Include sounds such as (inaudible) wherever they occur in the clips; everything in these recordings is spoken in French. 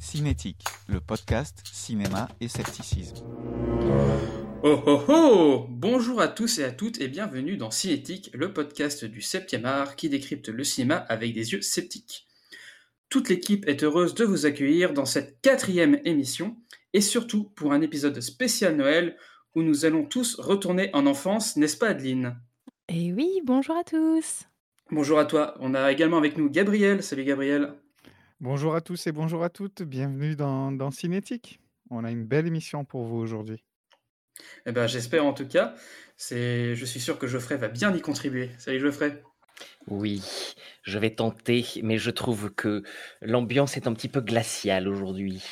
Cinétique, le podcast cinéma et scepticisme. Oh oh oh Bonjour à tous et à toutes et bienvenue dans Cinétique, le podcast du 7e art qui décrypte le cinéma avec des yeux sceptiques. Toute l'équipe est heureuse de vous accueillir dans cette quatrième émission et surtout pour un épisode spécial Noël où nous allons tous retourner en enfance, n'est-ce pas Adeline? Eh oui, bonjour à tous Bonjour à toi, on a également avec nous Gabriel. Salut Gabriel. Bonjour à tous et bonjour à toutes, bienvenue dans, dans Cinétique. On a une belle émission pour vous aujourd'hui. Eh ben, j'espère en tout cas. C'est, je suis sûr que Geoffrey va bien y contribuer. Salut Geoffrey. Oui, je vais tenter, mais je trouve que l'ambiance est un petit peu glaciale aujourd'hui.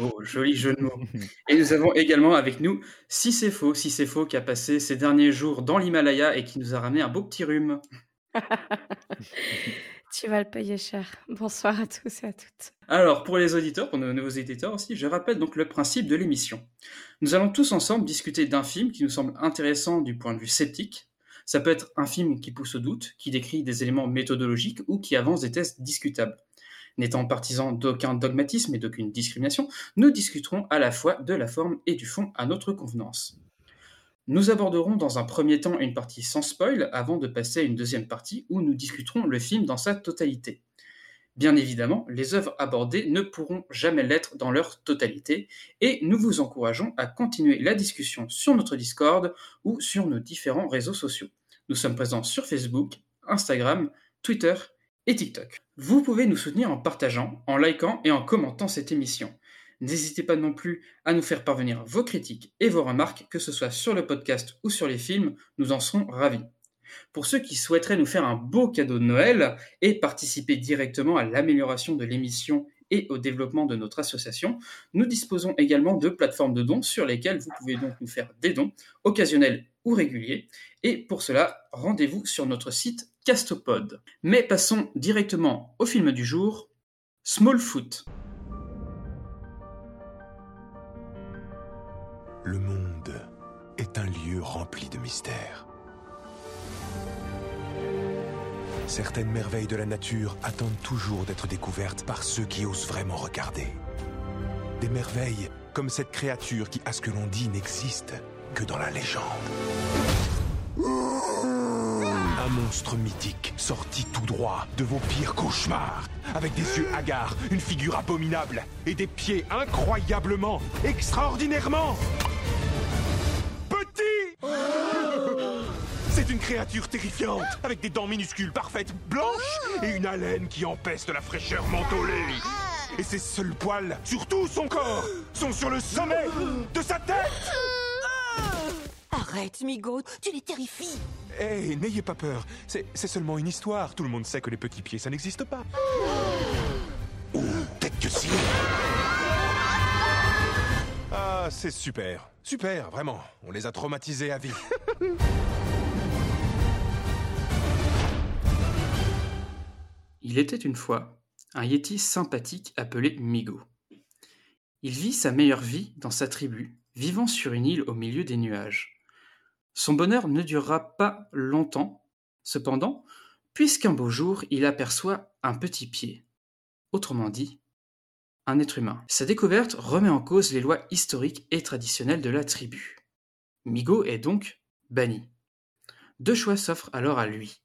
Oh, joli jeu de mots. (laughs) Et nous avons également avec nous Si c'est faux, Si c'est faux, qui a passé ses derniers jours dans l'Himalaya et qui nous a ramené un beau petit rhume. (laughs) tu vas le payer cher. Bonsoir à tous et à toutes. Alors, pour les auditeurs, pour nos nouveaux éditeurs aussi, je rappelle donc le principe de l'émission. Nous allons tous ensemble discuter d'un film qui nous semble intéressant du point de vue sceptique. Ça peut être un film qui pousse au doute, qui décrit des éléments méthodologiques ou qui avance des tests discutables. N'étant partisans d'aucun dogmatisme et d'aucune discrimination, nous discuterons à la fois de la forme et du fond à notre convenance. Nous aborderons dans un premier temps une partie sans spoil avant de passer à une deuxième partie où nous discuterons le film dans sa totalité. Bien évidemment, les œuvres abordées ne pourront jamais l'être dans leur totalité et nous vous encourageons à continuer la discussion sur notre Discord ou sur nos différents réseaux sociaux. Nous sommes présents sur Facebook, Instagram, Twitter et TikTok. Vous pouvez nous soutenir en partageant, en likant et en commentant cette émission. N'hésitez pas non plus à nous faire parvenir vos critiques et vos remarques, que ce soit sur le podcast ou sur les films, nous en serons ravis. Pour ceux qui souhaiteraient nous faire un beau cadeau de Noël et participer directement à l'amélioration de l'émission et au développement de notre association, nous disposons également de plateformes de dons sur lesquelles vous pouvez donc nous faire des dons, occasionnels ou réguliers. Et pour cela, rendez-vous sur notre site Castopod. Mais passons directement au film du jour, Smallfoot. Le monde est un lieu rempli de mystères. Certaines merveilles de la nature attendent toujours d'être découvertes par ceux qui osent vraiment regarder. Des merveilles comme cette créature qui, à ce que l'on dit, n'existe que dans la légende. Un monstre mythique sorti tout droit de vos pires cauchemars, avec des yeux hagards, une figure abominable et des pieds incroyablement, extraordinairement C'est une créature terrifiante, avec des dents minuscules parfaites, blanches, et une haleine qui empeste la fraîcheur mentholée. Et ses seuls poils, sur tout son corps, sont sur le sommet de sa tête Arrête, Migo, tu les terrifies Hé, Eh, n'ayez pas peur, c'est c'est seulement une histoire. Tout le monde sait que les petits pieds, ça n'existe pas. Ou peut-être que si. Ah, c'est super. Super, vraiment. On les a traumatisés à vie. (laughs) Il était une fois un Yeti sympathique appelé Migo. Il vit sa meilleure vie dans sa tribu, vivant sur une île au milieu des nuages. Son bonheur ne durera pas longtemps, cependant, puisqu'un beau jour il aperçoit un petit pied, autrement dit, un être humain. Sa découverte remet en cause les lois historiques et traditionnelles de la tribu. Migo est donc banni. Deux choix s'offrent alors à lui.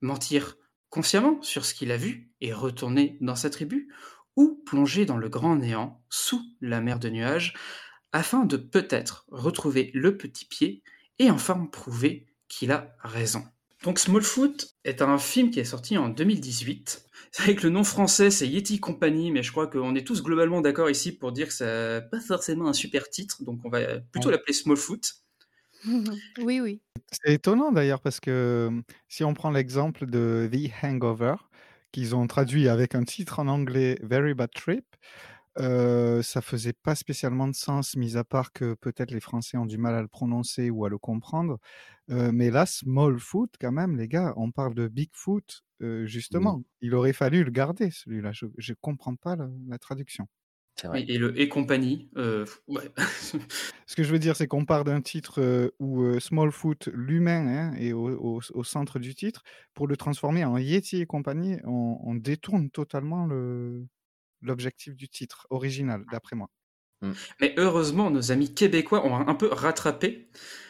Mentir consciemment sur ce qu'il a vu et retourner dans sa tribu, ou plonger dans le grand néant, sous la mer de nuages, afin de peut-être retrouver le petit pied et enfin prouver qu'il a raison. Donc Smallfoot est un film qui est sorti en 2018. C'est vrai que le nom français c'est Yeti Company, mais je crois qu'on est tous globalement d'accord ici pour dire que c'est pas forcément un super titre, donc on va plutôt l'appeler Smallfoot. (laughs) oui, oui. C'est étonnant d'ailleurs parce que si on prend l'exemple de The Hangover, qu'ils ont traduit avec un titre en anglais Very Bad Trip, Euh, ça faisait pas spécialement de sens, mis à part que peut-être les Français ont du mal à le prononcer ou à le comprendre. Euh, mais là, small foot, quand même, les gars, on parle de big foot, euh, justement. Il aurait fallu le garder, celui-là. Je, je comprends pas la, la traduction. Et le et compagnie, euh, ouais. (laughs) Ce que je veux dire, c'est qu'on part d'un titre euh, où euh, Small Foot, l'humain, hein, est au, au- au centre du titre, pour le transformer en Yeti et compagnie, on, on détourne totalement le- l'objectif du titre original, d'après moi. Mais heureusement, nos amis québécois ont un peu rattrapé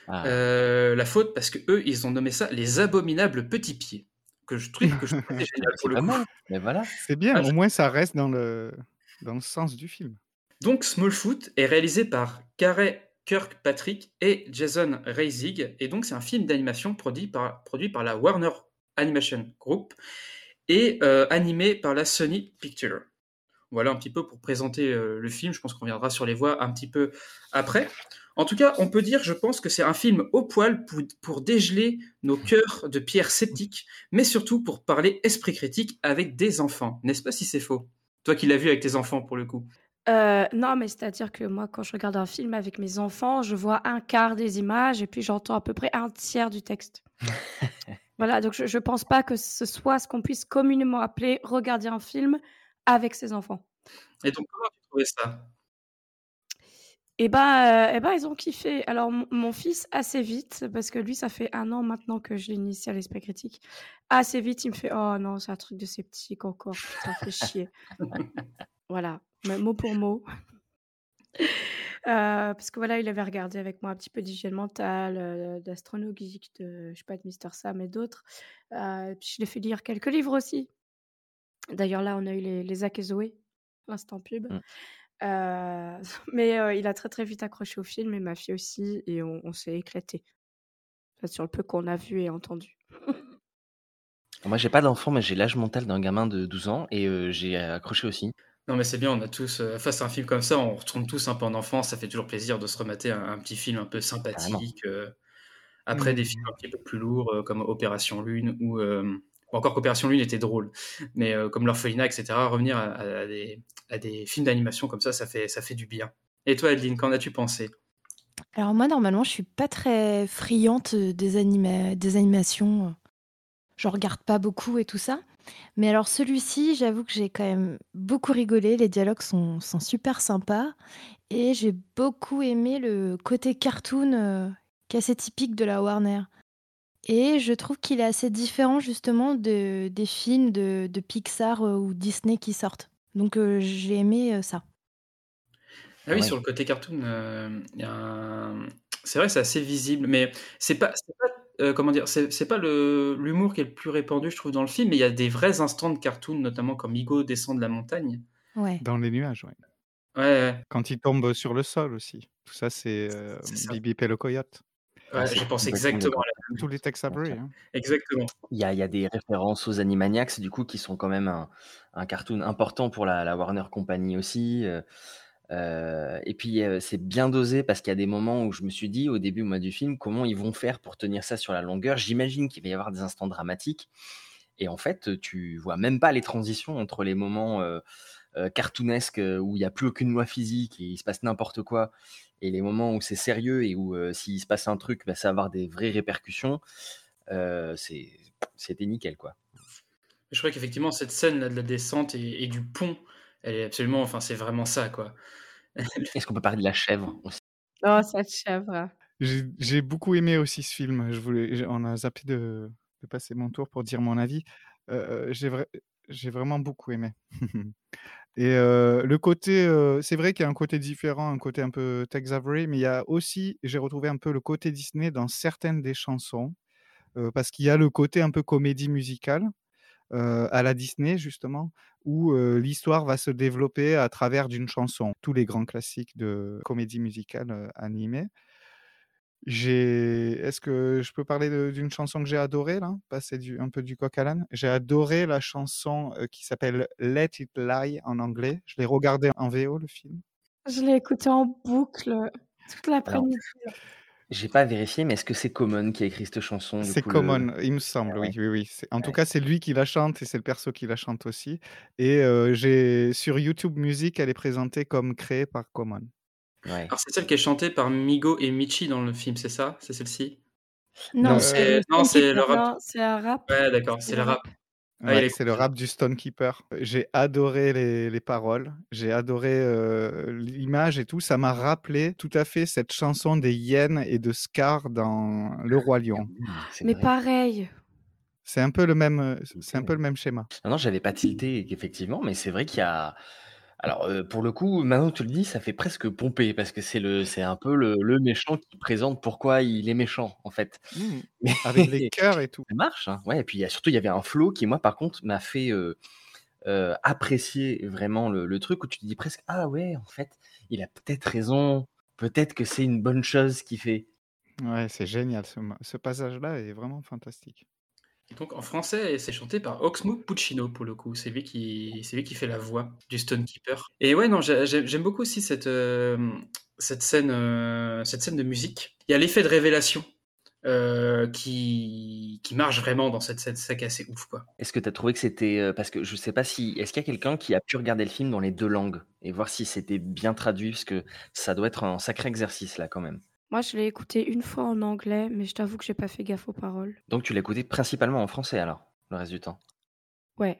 Ah. euh, la faute parce que eux, ils ont nommé ça les abominables petits pieds, que je trouve que je trouve (laughs) génial pour le Pas coup. mal, mais voilà. C'est bien, Ah, au je- moins ça reste dans le, dans le sens du film. Donc Smallfoot est réalisé par Carey Kirkpatrick et Jason Reisig, et donc c'est un film d'animation produit par, produit par la Warner Animation Group et euh, animé par la Sony Pictures. Voilà un petit peu pour présenter euh, le film. Je pense qu'on reviendra sur les voix un petit peu après. En tout cas, on peut dire, je pense que c'est un film au poil pour, pour dégeler nos cœurs de pierre sceptiques, mais surtout pour parler esprit critique avec des enfants. N'est-ce pas si c'est faux? Toi qui l'as vu avec tes enfants pour le coup. Euh, non, mais c'est-à-dire que moi, quand je regarde un film avec mes enfants, je vois un quart des images et puis j'entends à peu près un tiers du texte. (laughs) voilà, donc je, je pense pas que ce soit ce qu'on puisse communément appeler regarder un film avec ses enfants. Et donc, comment tu trouvais ça? Eh ben, euh, eh ben, ils ont kiffé. Alors, mon, fils, assez vite, parce que lui, ça fait un an maintenant que je l'initie à l'esprit critique. Assez vite, il me fait Oh non, c'est un truc de sceptique encore, ça fait chier. (laughs) voilà, mot pour mot. (laughs) Euh, parce que voilà, il avait regardé avec moi un petit peu d'hygiène mentale, euh, d'astronomie, de, je sais pas, de Mister Sam et d'autres. Euh, je l'ai fait lire quelques livres aussi. D'ailleurs, là, on a eu les, les Zoé, l'instant pub. Mm. Euh, (laughs) mais euh, il a très très vite accroché au film et ma fille aussi et on, on s'est éclaté Enfin, sur le peu qu'on a vu et entendu. (laughs) Moi, j'ai pas d'enfant, mais j'ai l'âge mental d'un gamin de 12 ans et euh, j'ai accroché aussi. Non, mais c'est bien, on a tous, euh, face à un film comme ça, on retourne tous un peu en enfance, ça fait toujours plaisir de se remater un, un petit film un peu sympathique. euh, après Mm. des films un petit peu plus lourds, euh, comme Opération Lune, ou euh, ou encore qu'Opération Lune était drôle, mais euh, comme L'Orphelinat, etc., revenir à, des, à des films d'animation comme ça, ça fait, ça fait du bien. Et toi, Adeline, qu'en as-tu pensé? Alors moi, normalement, je suis pas très friande des, anima- des animations. Je regarde pas beaucoup et tout ça. Mais alors celui-ci, j'avoue que j'ai quand même beaucoup rigolé. Les dialogues sont, sont super sympas. Et j'ai beaucoup aimé le côté cartoon euh, qui est assez typique de la Warner. Et je trouve qu'il est assez différent justement de, des films de, de Pixar euh, ou Disney qui sortent. Donc euh, j'ai aimé euh, ça. Ah oui, Ouais. sur le côté cartoon, euh, un- c'est vrai, c'est assez visible, mais c'est pas, pas, euh, comment dire, c'est pas le l'humour qui est le plus répandu, je trouve, dans le film, mais il y a des vrais instants de cartoon, notamment quand Migo descend de la montagne. Ouais. Dans les nuages, ouais. Ouais, ouais. Quand il tombe sur le sol aussi. Tout ça, c'est euh. Bibi et le coyote. Ouais, j'ai pensé exactement d'accord. à la- Tous les Tex Avery. Hein. Exactement. Il y a, il y a des références aux Animaniacs, du coup, qui sont quand même un, un cartoon important pour la, la Warner Company aussi. euh, euh, et puis, euh, c'est bien dosé parce qu'il y a des moments où je me suis dit, au début moi, du film, comment ils vont faire pour tenir ça sur la longueur? J'imagine qu'il va y avoir des instants dramatiques. Et en fait, tu vois même pas les transitions entre les moments euh, euh, cartoonesques euh, où il n'y a plus aucune loi physique et il se passe n'importe quoi, et les moments où c'est sérieux et où euh, s'il se passe un truc, bah, ça va avoir des vraies répercussions. Euh, c'est- C'était nickel, quoi. Je crois qu'effectivement, cette scène là de la descente et, et du pont, elle est absolument, enfin, c'est vraiment ça, quoi. (laughs) Est-ce qu'on peut parler de la chèvre aussi? Oh, cette chèvre. J'ai beaucoup aimé aussi ce film. Je voulais, on a zappé de, de passer mon tour pour dire mon avis. Euh, j'ai vra- j'ai vraiment beaucoup aimé. (laughs) Et le côté, c'est vrai qu'il y a un côté différent, un côté un peu Tex Avery, mais il y a aussi, j'ai retrouvé un peu le côté Disney dans certaines des chansons, parce qu'il y a le côté un peu comédie musicale à la Disney justement, où l'histoire va se développer à travers d'une chanson. Tous les grands classiques de comédie musicale animée. J'ai, est-ce que je peux parler d'une chanson que j'ai adorée là, passer du, un peu du coq à l'âne. J'ai adoré la chanson euh, qui s'appelle Let It Lie en anglais. Je l'ai regardé en VO le film. Je l'ai écouté en boucle toute Alors, l'après-midi. J'ai pas vérifié, mais est-ce que c'est Common qui a écrit cette chanson C'est Common, il me semble, oui, oui, oui. En tout cas, c'est lui qui la chante et c'est le perso qui la chante aussi. Et j'ai sur YouTube Music, elle est présentée comme créée par Common. Alors c'est celle qui est chantée par Migo et Michi dans le film, c'est ça? C'est celle-ci? Non, c'est non, c'est le rap. C'est un rap. Ouais, d'accord, c'est le rap. Ah, Ouais, c'est le rap du Stonekeeper. J'ai adoré les, les paroles, j'ai adoré euh, l'image et tout. Ça m'a rappelé tout à fait cette chanson des hyènes et de Scar dans Le Roi Lion. Mais pareil. C'est un peu le même, euh, c'est un peu le même schéma. Non, non, j'avais pas tilté, effectivement, mais c'est vrai qu'il y a. Alors, pour le coup, maintenant que tu le dis, ça fait presque pomper parce que c'est le, c'est un peu le, le méchant qui présente pourquoi il est méchant, en fait. Mmh. (laughs) Avec les cœurs et tout. Ça marche, hein. Ouais, et puis il y a, surtout, il y avait un flow qui, moi, par contre, m'a fait apprécier vraiment le, le truc où tu te dis presque, ah ouais, en fait, il a peut-être raison, peut-être que c'est une bonne chose qu'il fait. Ouais, c'est génial. Ce, ce passage-là est vraiment fantastique. Donc en français, c'est chanté par Oxmo Puccino pour le coup. C'est lui qui, fait la voix du Stonekeeper. Et ouais, non, j'aime beaucoup aussi cette euh, scène, euh, cette scène de musique. Il y a l'effet de révélation euh, qui qui marche vraiment dans cette scène. C'est assez ouf, quoi. Est-ce que tu as trouvé que c'était parce que je sais pas si est-ce qu'il y a quelqu'un qui a pu regarder le film dans les deux langues et voir si c'était bien traduit parce que ça doit être un sacré exercice là quand même. Moi, je l'ai écouté une fois en anglais, mais je t'avoue que j'ai pas fait gaffe aux paroles. Donc tu l'as écouté principalement en français alors, le reste du temps? Ouais.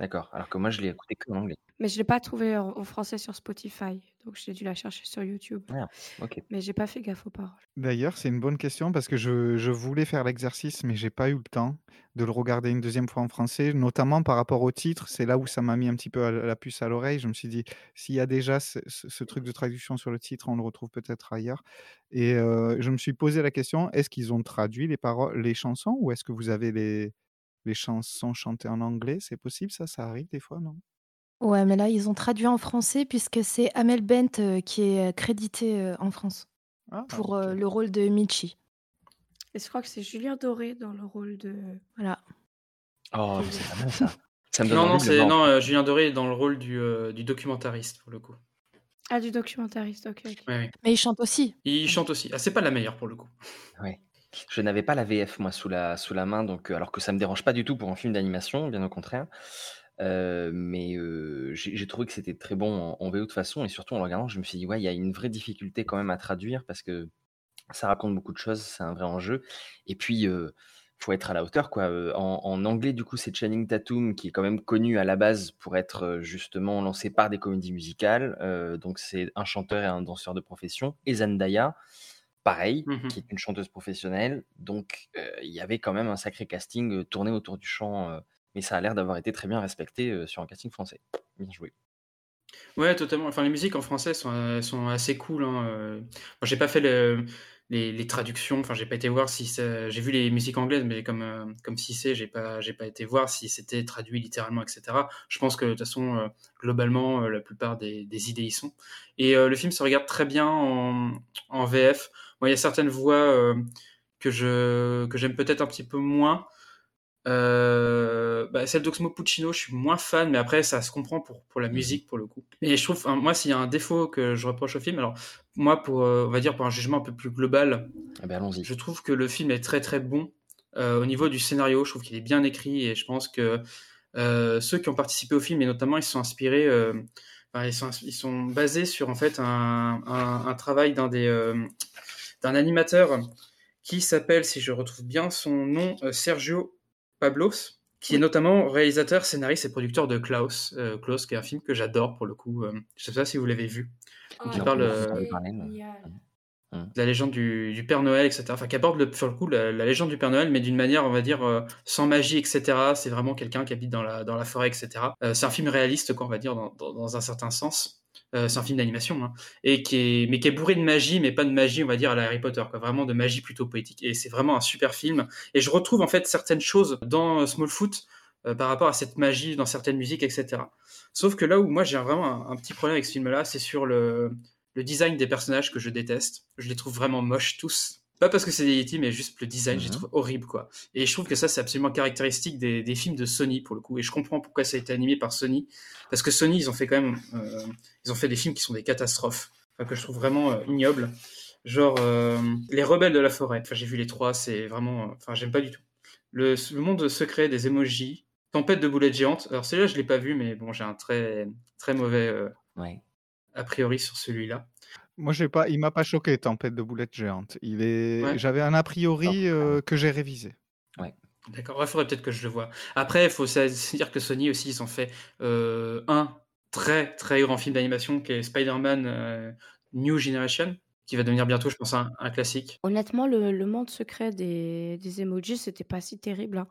D'accord. Alors que moi, je l'ai écouté que en anglais. Mais je l'ai pas trouvé en, en français sur Spotify, donc j'ai dû la chercher sur YouTube. Ah, ok. Mais j'ai pas fait gaffe aux paroles. D'ailleurs, c'est une bonne question parce que je, je voulais faire l'exercice, mais j'ai pas eu le temps de le regarder une deuxième fois en français, notamment par rapport au titre. C'est là où ça m'a mis un petit peu à la puce à l'oreille. Je me suis dit, s'il y a déjà ce, ce- ce truc de traduction sur le titre, on le retrouve peut-être ailleurs. Et euh, je me suis posé la question, est-ce qu'ils ont traduit les paroles, les chansons, ou est-ce que vous avez les, les chansons chantées en anglais C'est possible, ça? Ça arrive des fois, non? Ouais, mais là, ils ont traduit en français puisque c'est Amel Bent euh, qui est euh, crédité euh, en France Ah, pour euh, le rôle de Michi. Et je crois que c'est Julien Doré dans le rôle de. Voilà. Oh, mais c'est pas mal ça. Ça me donne Non, non, c'est non. euh, Julien Doré est dans le rôle du, euh, du documentariste pour le coup. Ah, du documentariste, ok. ok. Ouais, ouais. Mais il chante aussi. Il chante aussi. Ah, c'est pas la meilleure pour le coup. Ouais. Je n'avais pas la VF moi sous la, sous la main, donc euh, alors que ça me dérange pas du tout pour un film d'animation, bien au contraire. Euh, mais euh, j'ai trouvé que c'était très bon en, en VO de toute façon, et surtout en regardant, je me suis dit ouais, il y a une vraie difficulté quand même à traduire parce que ça raconte beaucoup de choses, c'est un vrai enjeu. Et puis euh, faut être à la hauteur quoi. En, en anglais du coup c'est Channing Tatum qui est quand même connu à la base pour être justement lancé par des comédies musicales, donc c'est un chanteur et un danseur de profession. Et Zendaya pareil, Mhm. qui est une chanteuse professionnelle. Donc, euh, il y avait quand même un sacré casting euh, tourné autour du chant, euh, mais ça a l'air d'avoir été très bien respecté sur un casting français. Bien joué. Ouais, totalement. Enfin, les musiques en français sont, sont assez cool. Hein. Moi, j'ai pas fait le- les, les traductions. Enfin, j'ai pas été voir si ça- j'ai vu les musiques anglaises, mais comme comme si c'est, j'ai pas j'ai pas été voir si c'était traduit littéralement, etc. Je pense que de toute façon, globalement, la plupart des, des idées y sont. Et euh, le film se regarde très bien en, en VF. Moi, il y a certaines voix euh, que je que j'aime peut-être un petit peu moins. Euh, bah, celle d'Oxmo Puccino, je suis moins fan, mais après, ça se comprend pour, pour la musique, pour le coup. Mais je trouve, moi, s'il y a un défaut que je reproche au film, alors, moi, pour, euh, on va dire, pour un jugement un peu plus global, Eh ben, allons-y. je trouve que le film est très, très bon. Euh, au niveau du scénario, je trouve qu'il est bien écrit et je pense que ceux qui ont participé au film, et notamment, ils sont inspirés, enfin, ils, sont, ils sont basés sur, en fait, un, un, un travail d'un des, d'un animateur qui s'appelle, si je retrouve bien son nom, euh, Sergio Pablos, qui est notamment réalisateur, scénariste et producteur de Klaus, euh, Klaus, qui est un film que j'adore pour le coup. euh, je sais pas si vous l'avez vu. Donc, qui Non, parle euh, de la légende du, du Père Noël, etc. Enfin, qui aborde le, sur le coup la, la légende du Père Noël, mais d'une manière, on va dire, euh, sans magie, etc. C'est vraiment quelqu'un qui habite dans la, dans la forêt, etc. Euh, c'est un film réaliste, quoi, on va dire, dans, dans, dans un certain sens. Euh, c'est un film d'animation, hein, et qui est, mais qui est bourré de magie, mais pas de magie, on va dire, à la Harry Potter, quoi, vraiment de magie plutôt poétique. Et c'est vraiment un super film. Et je retrouve en fait certaines choses dans euh, Smallfoot euh, par rapport à cette magie dans certaines musiques, etc. Sauf que là où moi j'ai vraiment un, un petit problème avec ce film-là, c'est sur le, le design des personnages que je déteste. Je les trouve vraiment moches tous. Pas parce que c'est des Yeti, mais juste le design, je les Mhm. trouve horrible, quoi. Et je trouve que ça, c'est absolument caractéristique des, des films de Sony, pour le coup. Et je comprends pourquoi ça a été animé par Sony. Parce que Sony, ils ont fait quand même, euh, ils ont fait des films qui sont des catastrophes. Enfin, que je trouve vraiment euh, ignobles. Genre euh, Les Rebelles de la Forêt. Enfin, j'ai vu les trois, c'est vraiment. Enfin, j'aime pas du tout. Le, le monde secret des emojis. Tempête de boulettes géantes. Alors, celui-là, je l'ai pas vu, mais bon, j'ai un très, très mauvais Ouais. a priori sur celui-là. Moi, j'ai pas, il m'a pas choqué, Tempête de boulettes géantes. Il est, Ouais. j'avais un a priori euh, que j'ai révisé. D'accord, il faudrait peut-être que je le vois. Après, il faut dire que Sony aussi, ils ont fait euh, un très très grand film d'animation qui est Spider-Man euh, New Generation, qui va devenir bientôt, je pense, un, un classique. Honnêtement, le, le monde secret des, des emojis, c'était pas si terrible. hein.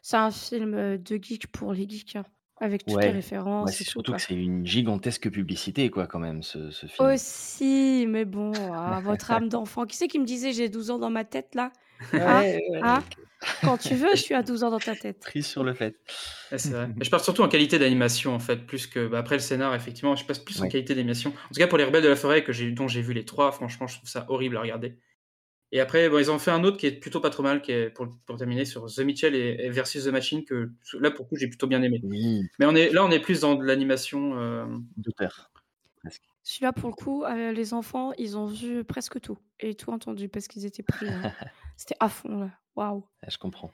C'est un film de geek pour les geeks, hein, avec toutes les Ouais. références Ouais, et c'est tout. surtout quoi. que c'est une gigantesque publicité, quoi, quand même, ce, ce film. Aussi, mais bon, ah, votre âme d'enfant. Qui c'est qui me disait j'ai 12 ans dans ma tête là? Ouais, Ah, ouais, ah, Quand tu veux, tu as 12 ans dans ta tête. Pris sur le fait. Ouais, c'est vrai. Mais je parle surtout en qualité d'animation, en fait, plus que. bah, après le scénar, effectivement, je passe plus en Ouais. qualité d'animation. En tout cas, pour les Rebelles de la Forêt, que j'ai, dont j'ai vu les trois, franchement, je trouve ça horrible à regarder. Et après, bon, ils ont fait un autre qui est plutôt pas trop mal, qui est pour, pour terminer sur The Mitchell et, et versus The Machine, que là, pour le coup, j'ai plutôt bien aimé. Oui, Mais on est, là, on est plus dans de l'animation. euh, d'auteur, presque. Celui-là, pour le coup, euh, les enfants, ils ont vu presque tout et tout entendu parce qu'ils étaient pris. hein. (laughs) C'était à fond là. Waouh. Ouais, Je comprends.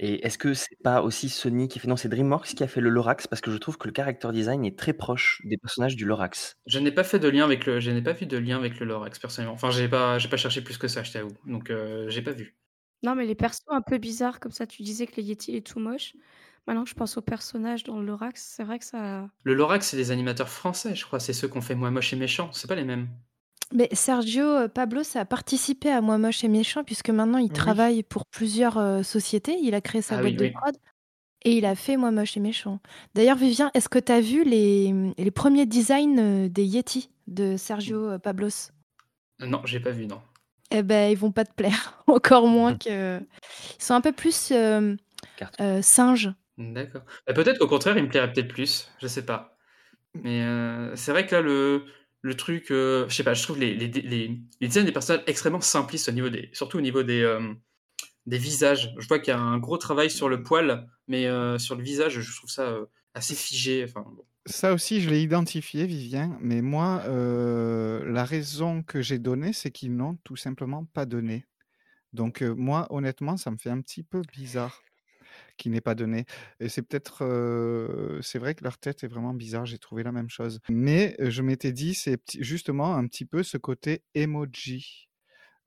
Et est-ce que c'est pas aussi Sony qui fait... Non, c'est DreamWorks qui a fait le Lorax, parce que je trouve que le character design est très proche des personnages du Lorax. Je n'ai pas fait de lien avec le, je n'ai pas vu de lien avec le Lorax personnellement. Enfin, j'ai pas, j'ai pas cherché plus que ça, je t'avoue. Donc, euh, j'ai pas vu. Non, mais les persos un peu bizarres comme ça, tu disais que le Yeti est tout moche. Maintenant que je pense aux personnages dans le Lorax, c'est vrai que ça. Le Lorax, c'est des animateurs français, je crois. C'est ceux qu'on fait Moi Moche et Méchant. C'est pas les mêmes. Mais Sergio euh, Pablos a participé à Moi Moche et Méchant puisque maintenant il Oui. travaille pour plusieurs euh, sociétés. Il a créé sa Ah boîte oui, de oui. prod et il a fait Moi Moche et Méchant. D'ailleurs, Vivien, est-ce que tu as vu les, les premiers designs euh, des Yeti de Sergio Pablos? Non, j'ai pas vu, non. Eh ben, ils vont pas te plaire. (laughs) Encore moins (laughs) que. Ils sont un peu plus euh, euh, singes. D'accord. Bah, peut-être qu'au contraire, il me plairait peut-être plus. Je sais pas. Mais c'est vrai que là, le, le truc, euh, je sais pas, je trouve les, les, les, des personnages extrêmement simplistes au niveau des, surtout au niveau des, euh, des visages. Je vois qu'il y a un gros travail sur le poil, mais euh, sur le visage, je trouve ça euh, assez figé. Enfin. Ça aussi, je l'ai identifié, Vivien, mais moi, la raison que j'ai donnée, c'est qu'ils n'ont tout simplement pas donné. Donc, moi, honnêtement, ça me fait un petit peu bizarre qu'il n'ait pas donné. Et c'est peut-être, euh, c'est vrai que leur tête est vraiment bizarre, j'ai trouvé la même chose. Mais je m'étais dit, c'est justement un petit peu ce côté emoji,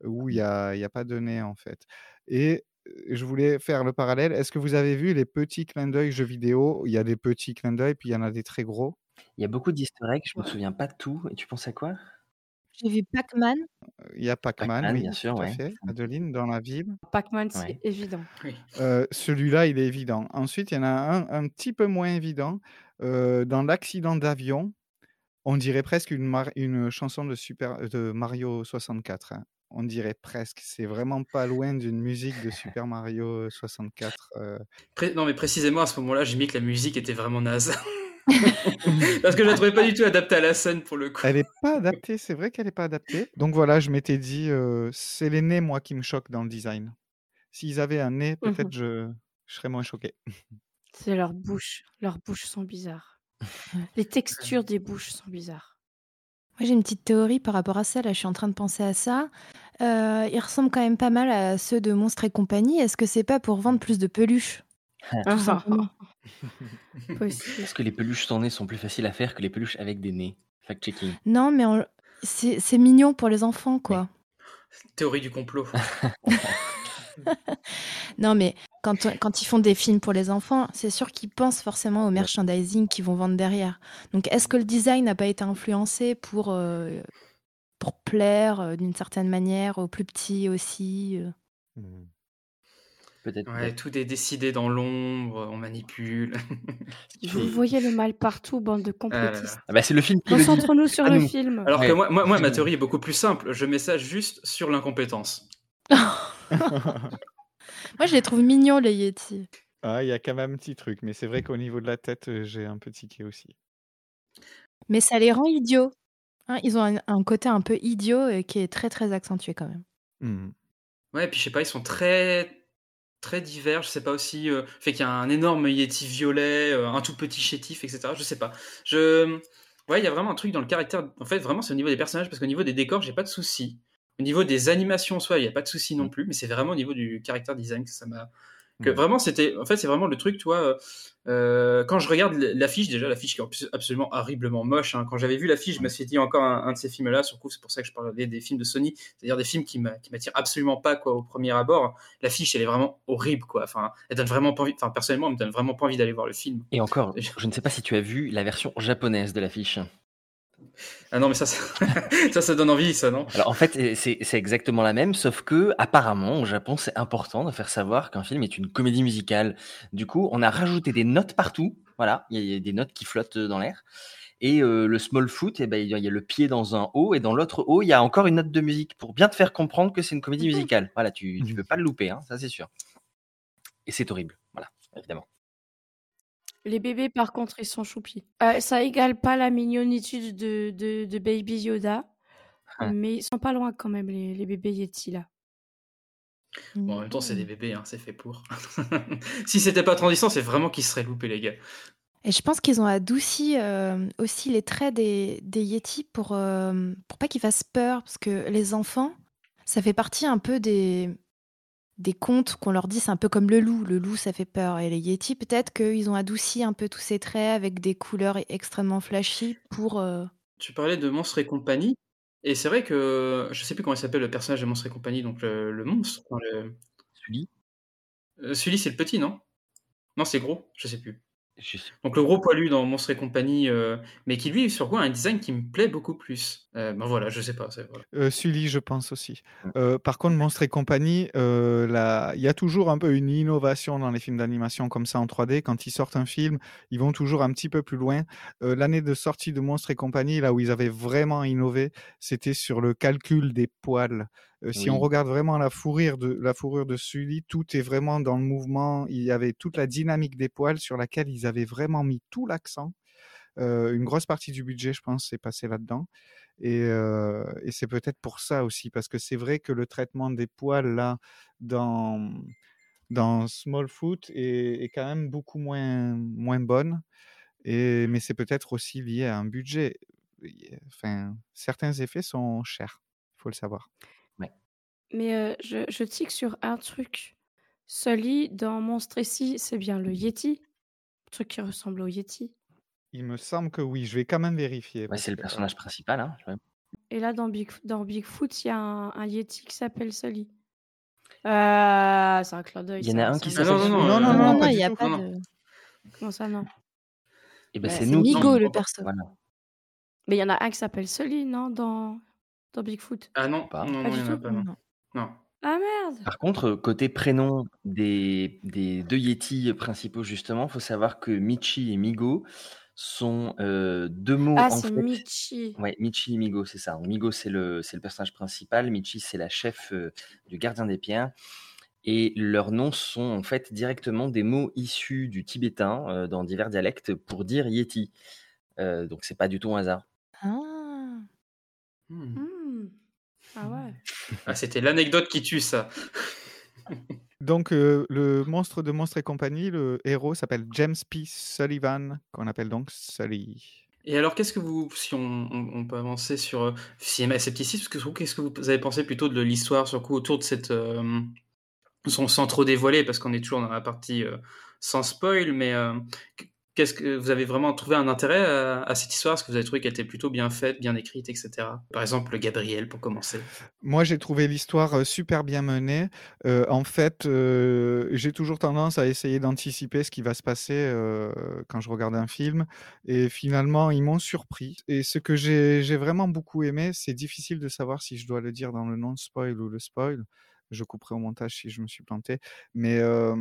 où il n'y a, il y a pas donné, en fait. Et je voulais faire le parallèle. Est-ce que vous avez vu les petits clins d'œil jeux vidéo? Il y a des petits clins d'œil, puis il y en a des très gros. Il y a beaucoup d'easter eggs, je me souviens pas de tout. Et tu penses à quoi? J'ai vu Pac-Man? Il y a Pac-Man, oui, bien sûr, tout à fait. Adeline, dans la ville. Pac-Man, c'est Ouais. évident. Oui. Euh, Celui-là, il est évident. Ensuite, il y en a un, un petit peu moins évident. Euh, dans l'accident d'avion, on dirait presque une, une chanson de, Super, de Mario 64. hein. On dirait presque. C'est vraiment pas loin d'une musique de (laughs) Super Mario 64. euh. Non, mais précisément à ce moment-là, j'ai mis que la musique était vraiment naze. (laughs) Parce que je la trouvais pas du tout adaptée à la scène pour le coup. Elle n'est pas adaptée, c'est vrai qu'elle n'est pas adaptée. Donc voilà, je m'étais dit, euh, c'est les nez, moi, qui me choquent dans le design. S'ils avaient un nez, peut-être Mhm. je, je serais moins choqué. (laughs) C'est leurs bouches. Leurs bouches sont bizarres. (laughs) Les textures des bouches sont bizarres. Moi, j'ai une petite théorie par rapport à ça. Là, je suis en train de penser à ça. Euh, ils ressemblent quand même pas mal à ceux de Monstres et compagnie. Est-ce que c'est pas pour vendre plus de peluches? Ah, simplement. Possible. Est-ce que les peluches sans nez sont plus faciles à faire que les peluches avec des nez Fact-checking. Non, mais on- c'est c'est mignon pour les enfants, quoi. Théorie du complot. (laughs) (laughs) Non, mais quand, on- quand ils font des films pour les enfants, c'est sûr qu'ils pensent forcément au merchandising qu'ils vont vendre derrière. Donc, est-ce que le design n'a pas été influencé pour, euh, pour plaire euh, d'une certaine manière aux plus petits aussi euh? Peut-être. Ouais, tout est décidé dans l'ombre, on manipule. (laughs) Vous voyez le mal partout, bande de Ah complotistes. Ah bah, c'est le film. Concentrons-nous sur À le nous. film. Alors que moi, moi, moi, ma théorie est beaucoup plus simple. Je mets ça juste sur l'incompétence. (laughs) Moi, je les trouve mignons, les Yeti. Ah, il y a quand même un petit truc, mais c'est vrai qu'au niveau de la tête, euh, j'ai un peu tiqué aussi. Mais ça les rend idiots. Hein, ils ont un, un côté un peu idiot qui est très, très accentué quand même. Hmm. Ouais, puis je sais pas, ils sont très très divers. Je sais pas aussi, euh, fait qu'il y a un énorme yeti violet, euh, un tout petit chétif, etc. Je sais pas. Je Ouais, il y a vraiment un truc dans le caractère. En fait, vraiment, c'est au niveau des personnages, parce qu'au niveau des décors, j'ai pas de soucis. Au niveau des animations, soit, il n'y a pas de soucis non plus, mais c'est vraiment au niveau du caractère design que ça m'a. Que Mm. vraiment, c'était. En fait, c'est vraiment le truc, toi. euh, quand je regarde l'affiche, déjà, l'affiche qui est abs- absolument horriblement moche. hein, quand j'avais vu l'affiche, je me suis dit encore un, un de ces films-là. Sur le coup, c'est pour ça que je parlais des films de Sony, c'est-à-dire des films qui m'attirent absolument pas, quoi, au premier abord. L'affiche, elle est vraiment horrible, quoi. Enfin, elle donne vraiment pas envie. Enfin, personnellement, elle me donne vraiment pas envie d'aller voir le film. Et encore, je ne sais pas si tu as vu la version japonaise de l'affiche. Ah non, mais ça, ça, (laughs) ça, ça donne envie, ça, non? Alors en fait, euh, c'est c'est exactement la même, sauf que apparemment au Japon, c'est important de faire savoir qu'un film est une comédie musicale. Du coup, on a rajouté des notes partout. Voilà, il y a- il y a des notes qui flottent dans l'air. Et euh, le small foot, eh ben, il y a il y a le pied dans un haut et dans l'autre haut, il y a encore une note de musique pour bien te faire comprendre que c'est une comédie musicale. Voilà, tu tu peux pas le louper, hein, ça c'est sûr. Et c'est horrible, voilà, évidemment. Les bébés, par contre, ils sont choupis. Euh, ça égale pas la mignonitude de, de, de Baby Yoda, Ouais. mais ils sont pas loin quand même, les, les bébés Yeti, là. Bon, en même temps, c'est des bébés, hein, c'est fait pour. (laughs) si c'était pas transition, c'est vraiment qu'ils seraient loupés, les gars. Et je pense qu'ils ont adouci euh, aussi les traits des, des Yetis pour, euh, pour pas qu'ils fassent peur, parce que les enfants, ça fait partie un peu des, des contes qu'on leur dit, c'est un peu comme le loup. Le loup, ça fait peur. Et les Yetis, peut-être qu'ils ont adouci un peu tous ces traits avec des couleurs extrêmement flashy pour... euh, Tu parlais de Monstres et compagnie, et c'est vrai que je sais plus comment il s'appelle le personnage de Monstres et compagnie, donc le, le monstre. enfin, le... Sully Euh, Sully, c'est le petit, non? Non, c'est gros, je sais plus. Je sais- Donc le gros poilu dans Monstres et compagnie, euh, mais qui lui, sur quoi, a un design qui me plaît beaucoup plus. Euh, ben voilà, je sais pas. Voilà. Euh, Sully, je pense aussi. Euh, par contre, Monstres et compagnie, il y a toujours un peu une innovation dans les films d'animation comme ça en 3D. Quand ils sortent un film, ils vont toujours un petit peu plus loin. L'année de sortie de Monstres et compagnie, là où ils avaient vraiment innové, c'était sur le calcul des poils. Si on regarde vraiment la fourrure de la fourrure de Sully, tout est vraiment dans le mouvement. Il y avait toute la dynamique des poils sur laquelle ils avaient vraiment mis tout l'accent. Euh, une grosse partie du budget, je pense, s'est passé là-dedans. Et, euh, et c'est peut-être pour ça aussi, parce que c'est vrai que le traitement des poils là dans dans Smallfoot est, est quand même beaucoup moins moins bonne. Et mais c'est peut-être aussi lié à un budget. Enfin, certains effets sont chers, il faut le savoir. Mais euh, je, je tique sur un truc. Sully, dans Monstre ici, c'est bien le Yeti. Le truc qui ressemble au Yeti. Il me semble que oui, je vais quand même vérifier. Ouais, c'est le que- personnage principal, hein. Et là, dans, Big, dans Bigfoot, il y a un, un Yeti qui s'appelle Sully. Euh, c'est un clin d'œil. Il y en a un qui non, s'appelle non, Sully. non, Non, non, Non, il n'y a pas Non, de... Comment ça, non Et ben Bah, c'est nous. Migo, le perso. Voilà. Mais il y en a un qui s'appelle Sully, non dans, dans Bigfoot? Ah non, Pas. non, Pas non, du il y en a tout? pas, non. Non. Non. Ah merde Par contre, côté prénom des, des deux Yetis principaux, justement, faut savoir que Michi et Migo sont euh, deux mots Ah, en c'est fait. Michi. Ouais, Michi et Migo, c'est ça. Migo, c'est le, c'est le personnage principal. Michi, c'est la chef euh, du gardien des pierres. Et leurs noms sont en fait directement des mots issus du tibétain euh, dans divers dialectes pour dire Yeti. Euh, donc c'est pas du tout un hasard. Ah. Hmm. Hmm. Ah ouais. Ah, c'était l'anecdote qui tue ça. Donc, euh, le monstre de Monstres et compagnie, le héros s'appelle James P. Sullivan, qu'on appelle donc Sully. Et alors, qu'est-ce que vous, si on, on- peut avancer sur euh, cinéma et scepticisme, qu'est-ce que vous avez pensé plutôt de l'histoire, sur coup, autour de cette. euh, sans, trop dévoiler, parce qu'on est toujours dans la partie euh, sans spoil, mais euh, qu'est-ce que vous avez vraiment trouvé un intérêt à, cette histoire? Est-ce que vous avez trouvé qu'elle était plutôt bien faite, bien écrite, etc. Par exemple, Gabriel, pour commencer. Moi, j'ai trouvé l'histoire euh, super bien menée. Euh, en fait, euh, j'ai toujours tendance à essayer d'anticiper ce qui va se passer quand je regarde un film. Et finalement, ils m'ont surpris. Et ce que j'ai j'ai vraiment beaucoup aimé, c'est difficile de savoir si je dois le dire dans le non-spoil ou le spoil. Je couperai au montage si je me suis planté. Mais euh,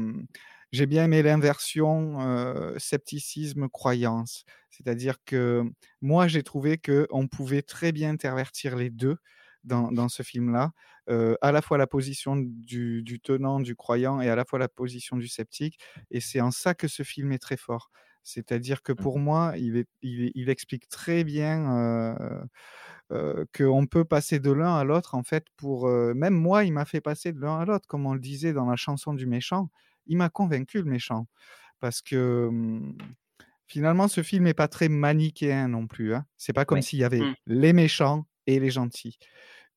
j'ai bien aimé l'inversion euh, scepticisme-croyance. C'est-à-dire que moi, j'ai trouvé qu'on pouvait très bien intervertir les deux dans, dans ce film-là, euh, à la fois la position du, du tenant, du croyant, et à la fois la position du sceptique. Et c'est en ça que ce film est très fort. C'est-à-dire que pour moi, il, est, il, est- il explique très bien euh, euh, qu'on peut passer de l'un à l'autre, en fait, pour... euh, même moi, il m'a fait passer de l'un à l'autre, comme on le disait dans la chanson du méchant. Il m'a convaincu, le méchant. Parce que... hum, finalement, ce film n'est pas très manichéen non plus. Hein. C'est pas comme s'il y avait Mm. les méchants et les gentils.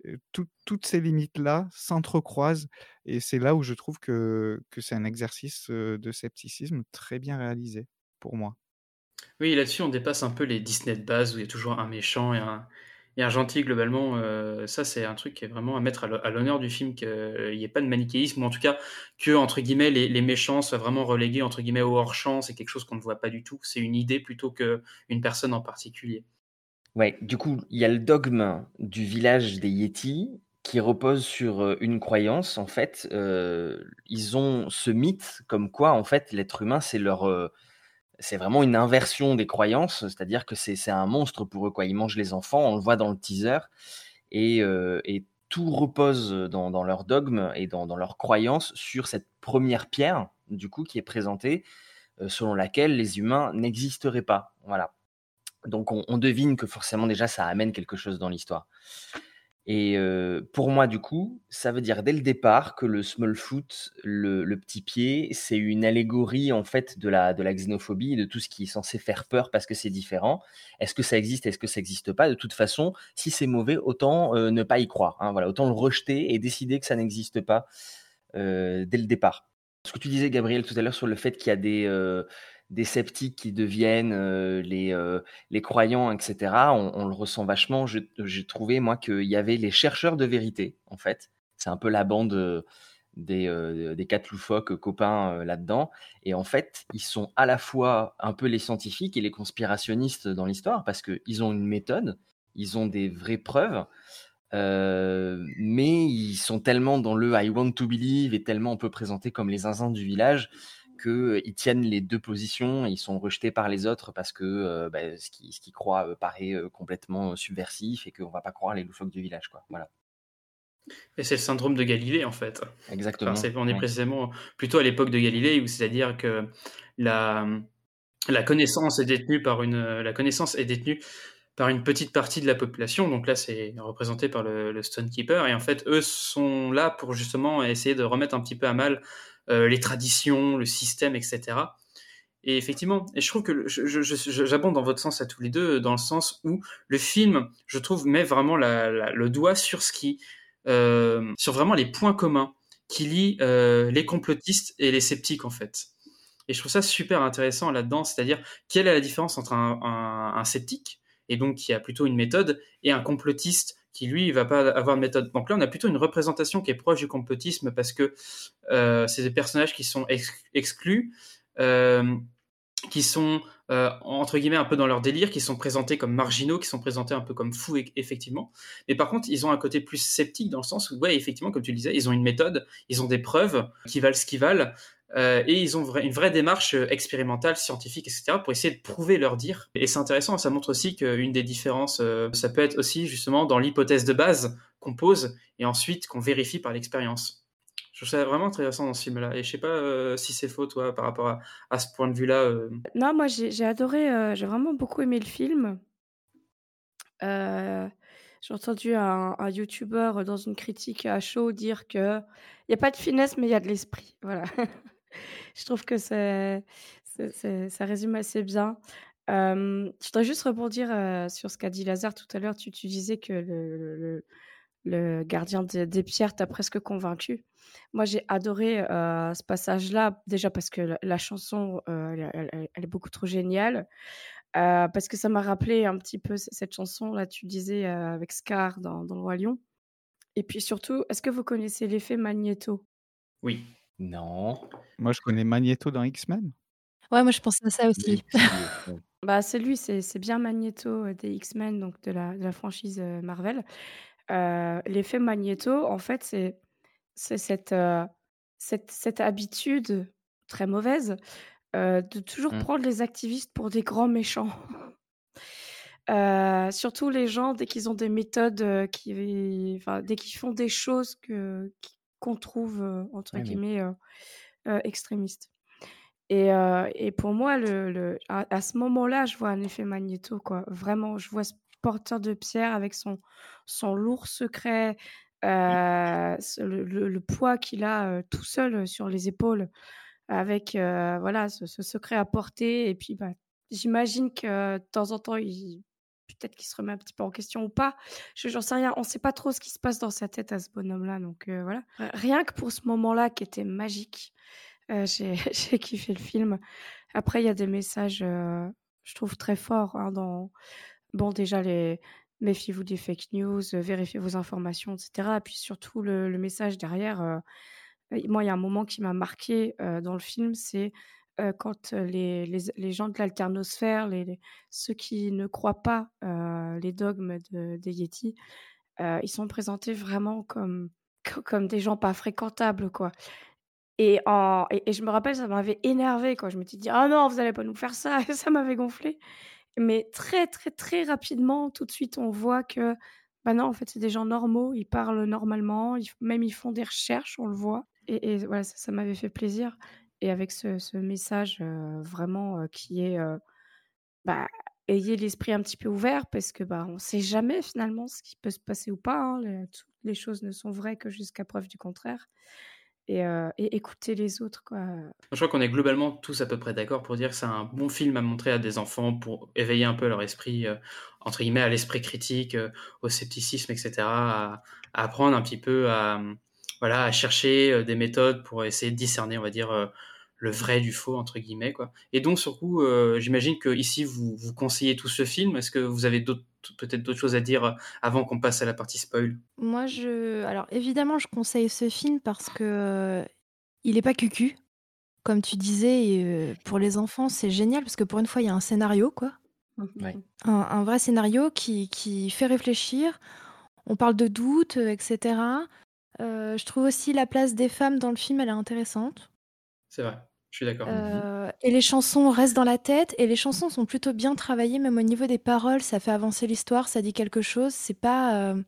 Euh, tout- toutes ces limites-là s'entrecroisent et c'est là où je trouve que, que c'est un exercice de scepticisme très bien réalisé pour moi. Oui, là-dessus, on dépasse un peu les Disney de base où il y a toujours un méchant et un, et un gentil globalement. euh, ça, c'est un truc qui est vraiment à mettre à l'ho- à l'honneur du film, qu'il n'y ait pas de manichéisme, ou en tout cas que, entre guillemets, les, méchants soient vraiment relégués, entre guillemets, au hors-champ. C'est quelque chose qu'on ne voit pas du tout. C'est une idée plutôt qu'une personne en particulier. Ouais, du coup, il y a le dogme du village des Yétis qui repose sur euh, une croyance. En fait, euh, ils ont ce mythe comme quoi, en fait, l'être humain, c'est leur, c'est vraiment une inversion des croyances, c'est-à-dire que c'est un monstre pour eux, quoi. Ils mangent les enfants, on le voit dans le teaser, et, euh, tout repose dans, leur dogme et dans, leur croyance sur cette première pierre, du coup, qui est présentée, euh, selon laquelle les humains n'existeraient pas. Voilà. Donc on, on devine que forcément déjà ça amène quelque chose dans l'histoire. Et pour moi du coup, ça veut dire dès le départ que le small foot, le, petit pied, c'est une allégorie en fait de la, de xénophobie, de tout ce qui est censé faire peur parce que c'est différent. Est-ce que ça existe, est-ce que ça n'existe pas? De toute façon, si c'est mauvais, autant ne pas y croire. hein. voilà, autant le rejeter et décider que ça n'existe pas dès le départ. Ce que tu disais, Gabriel, tout à l'heure sur le fait qu'il y a des, des sceptiques qui deviennent les, les croyants, etc., on, le ressent vachement. J'ai trouvé, moi, qu'il y avait les chercheurs de vérité, en fait. C'est un peu la bande des, des quatre loufoques copains là-dedans. Et en fait, ils sont à la fois un peu les scientifiques et les conspirationnistes dans l'histoire, parce qu'ils ont une méthode, ils ont des vraies preuves. Mais ils sont tellement dans le I want to believe et tellement on peut présenter comme les zinzins du village qu'ils tiennent les deux positions et ils sont rejetés par les autres parce que euh, bah, ce qu'ils qu'ils croient euh, paraît euh, complètement subversif et qu'on va pas croire les loufoques du village. Quoi. Voilà. Et c'est le syndrome de Galilée, en fait. Exactement. Enfin, on est Ouais. précisément plutôt à l'époque de Galilée, où c'est-à-dire que la, la connaissance est détenue par une, la connaissance est détenue par une petite partie de la population. Donc là, c'est représenté par le, le Stonekeeper. Et en fait, eux sont là pour justement essayer de remettre un petit peu à mal les traditions, le système, etc. Et effectivement, et je trouve que j'abonde dans votre sens à tous les deux, dans le sens où le film, je trouve, met vraiment le doigt sur ce qui, euh, sur vraiment les points communs qui lient euh, les complotistes et les sceptiques en fait. Et je trouve ça super intéressant là-dedans, c'est-à-dire quelle est la différence entre un, un- un sceptique et donc qui a plutôt une méthode et un complotiste qui lui va pas avoir de méthode. Donc là, on a plutôt une représentation qui est proche du complotisme parce que euh, c'est des personnages qui sont ex- exclus. euh, qui sont euh, entre guillemets un peu dans leur délire, qui sont présentés comme marginaux, qui sont présentés un peu comme fous e- effectivement. Mais par contre, ils ont un côté plus sceptique dans le sens où, ouais, effectivement, comme tu disais, ils ont une méthode, ils ont des preuves qui valent ce qu'ils valent, euh, et ils ont une vraie démarche euh, expérimentale, scientifique, etc., pour essayer de prouver leur dire. Et c'est intéressant, ça montre aussi qu'une des différences, euh, ça peut être aussi justement dans l'hypothèse de base qu'on pose et ensuite qu'on vérifie par l'expérience. Je trouve ça vraiment intéressant dans ce film-là. Et je sais pas si c'est faux, toi, par rapport à, ce point de vue-là. Non, moi j'ai adoré, j'ai vraiment beaucoup aimé le film. J'ai entendu un, un YouTuber dans une critique à chaud dire que il n'y a pas de finesse, mais il y a de l'esprit. Voilà. (laughs) Je trouve que ça résume assez bien. Je voudrais juste rebondir sur ce qu'a dit Lazare tout à l'heure. Tu, disais que le, gardien des, pierres t'a presque convaincu. Moi, j'ai adoré ce passage-là, déjà parce que la, chanson, elle, est beaucoup trop géniale. Parce que ça m'a rappelé un petit peu cette chanson-là, tu disais, avec Scar dans, dans Le Roi Lion. Et puis surtout, est-ce que vous connaissez l'effet Magneto? Oui. Non. Moi, je connais Magneto dans X-Men. Ouais, moi je pensais à ça aussi. (laughs) Bah, c'est lui, c'est bien Magneto euh, des X-Men, donc de la, de la franchise euh, Marvel. Euh, L'effet Magneto, en fait, c'est cette, euh, cette, cette habitude très mauvaise euh, de toujours Mm. prendre les activistes pour des grands méchants. (laughs) Euh, surtout les gens, dès qu'ils ont des méthodes, euh, qui, enfin, dès qu'ils font des choses que, qui- qu'on trouve, euh, entre guillemets, euh, euh, extrémistes. Et, euh, et pour moi, le, le- à, à ce moment-là, je vois un effet magnéto, quoi. Vraiment, je vois ce porteur de pierre avec son, son lourd secret, euh, le, poids qu'il a euh, tout seul sur les épaules, avec voilà, ce, ce secret à porter. Et puis, bah, j'imagine que de temps en temps, il peut-être qu'il se remet un petit peu en question ou pas. Je j'en sais rien. On sait pas trop ce qui se passe dans sa tête à ce bonhomme-là. Donc euh, voilà. Rien que pour ce moment-là qui était magique, euh, (laughs) j'ai j'ai kiffé le film. Après, il y a des messages, euh, je trouve très forts hein, dans. Bon, déjà les méfiez-vous des fake news, vérifiez vos informations, etc. Et puis surtout le, le message derrière. moi, il y a un moment qui m'a marqué dans le film, c'est euh, quand les, les, les, gens de l'alternosphère, les, ceux qui ne croient pas euh, les dogmes de, des Yétis, euh, ils sont présentés vraiment comme, (laughs) comme des gens pas fréquentables, quoi. Et, en, et, je me rappelle, ça m'avait énervé quand je me suis dit, ah non, vous allez pas nous faire ça, (laughs) ça m'avait gonflé. Mais très, très, très rapidement, tout de suite, on voit que, bah non, en fait, c'est des gens normaux, ils parlent normalement, même ils font des recherches, on le voit. Et, voilà, ça m'avait fait plaisir et avec ce, message vraiment qui est bah, ayez l'esprit un petit peu ouvert parce que bah on sait jamais finalement ce qui peut se passer ou pas. Hein, les, choses ne sont vraies que jusqu'à preuve du contraire. Et, et écouter les autres quoi. Je crois qu'on est globalement tous à peu près d'accord pour dire que c'est un bon film à montrer à des enfants pour éveiller un peu leur esprit entre guillemets à l'esprit critique, au scepticisme, etc. À, à, apprendre un petit peu à voilà à chercher des méthodes pour essayer de discerner, on va dire le vrai du faux entre guillemets quoi. Et donc surtout, euh, j'imagine que ici vous vous conseillez tout ce film. Est-ce que vous avez peut-être d'autres choses à dire euh, avant qu'on passe à la partie spoil? Moi, je, alors évidemment, je conseille ce film parce que euh, il est pas cucu, comme tu disais. pour les enfants, c'est génial parce que pour une fois, il y a un scénario quoi. Un, vrai scénario qui, qui fait réfléchir. On parle de doute, etc. je trouve aussi la place des femmes dans le film, elle est intéressante. C'est vrai. Je suis d'accord. Euh, et les chansons restent dans la tête et les chansons sont plutôt bien travaillées, même au niveau des paroles, ça fait avancer l'histoire, ça dit quelque chose. C'est pas, euh,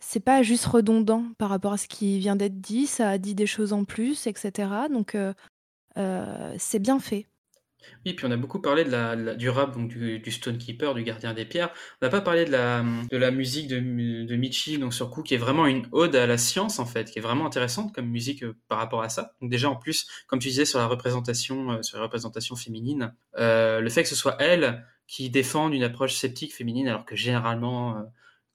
c'est pas juste redondant par rapport à ce qui vient d'être dit, ça dit des choses en plus, etc. Donc euh, c'est bien fait. Oui, puis on a beaucoup parlé de la, du rap, donc du, du Stonekeeper, du gardien des pierres. On n'a pas parlé de la, de la musique de, de Michi, donc sur coup, qui est vraiment une ode à la science, en fait, qui est vraiment intéressante comme musique euh, par rapport à ça. Donc déjà, en plus, comme tu disais, sur la représentation, euh, sur la représentation féminine, euh, le fait que ce soit elle qui défende une approche sceptique féminine, alors que généralement,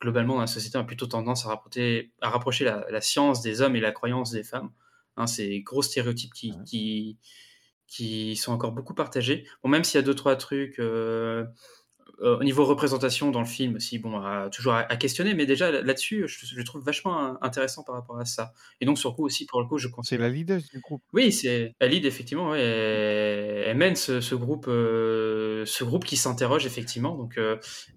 globalement, dans la société, on a plutôt tendance à rapprocher, à rapprocher la, la science des hommes et la croyance des femmes. Hein, ces gros stéréotypes qui, qui qui sont encore beaucoup partagés. Bon, même s'il y a deux, trois trucs euh, euh, au niveau représentation dans le film, si bon, toujours à, questionner, mais déjà là-dessus, je, le trouve vachement intéressant par rapport à ça. Et donc, sur le coup aussi, pour le coup, je conseille. C'est la leader du groupe. Oui, c'est la lead, effectivement. Ouais, elle, mène ce, groupe, euh, ce groupe qui s'interroge, effectivement. Donc,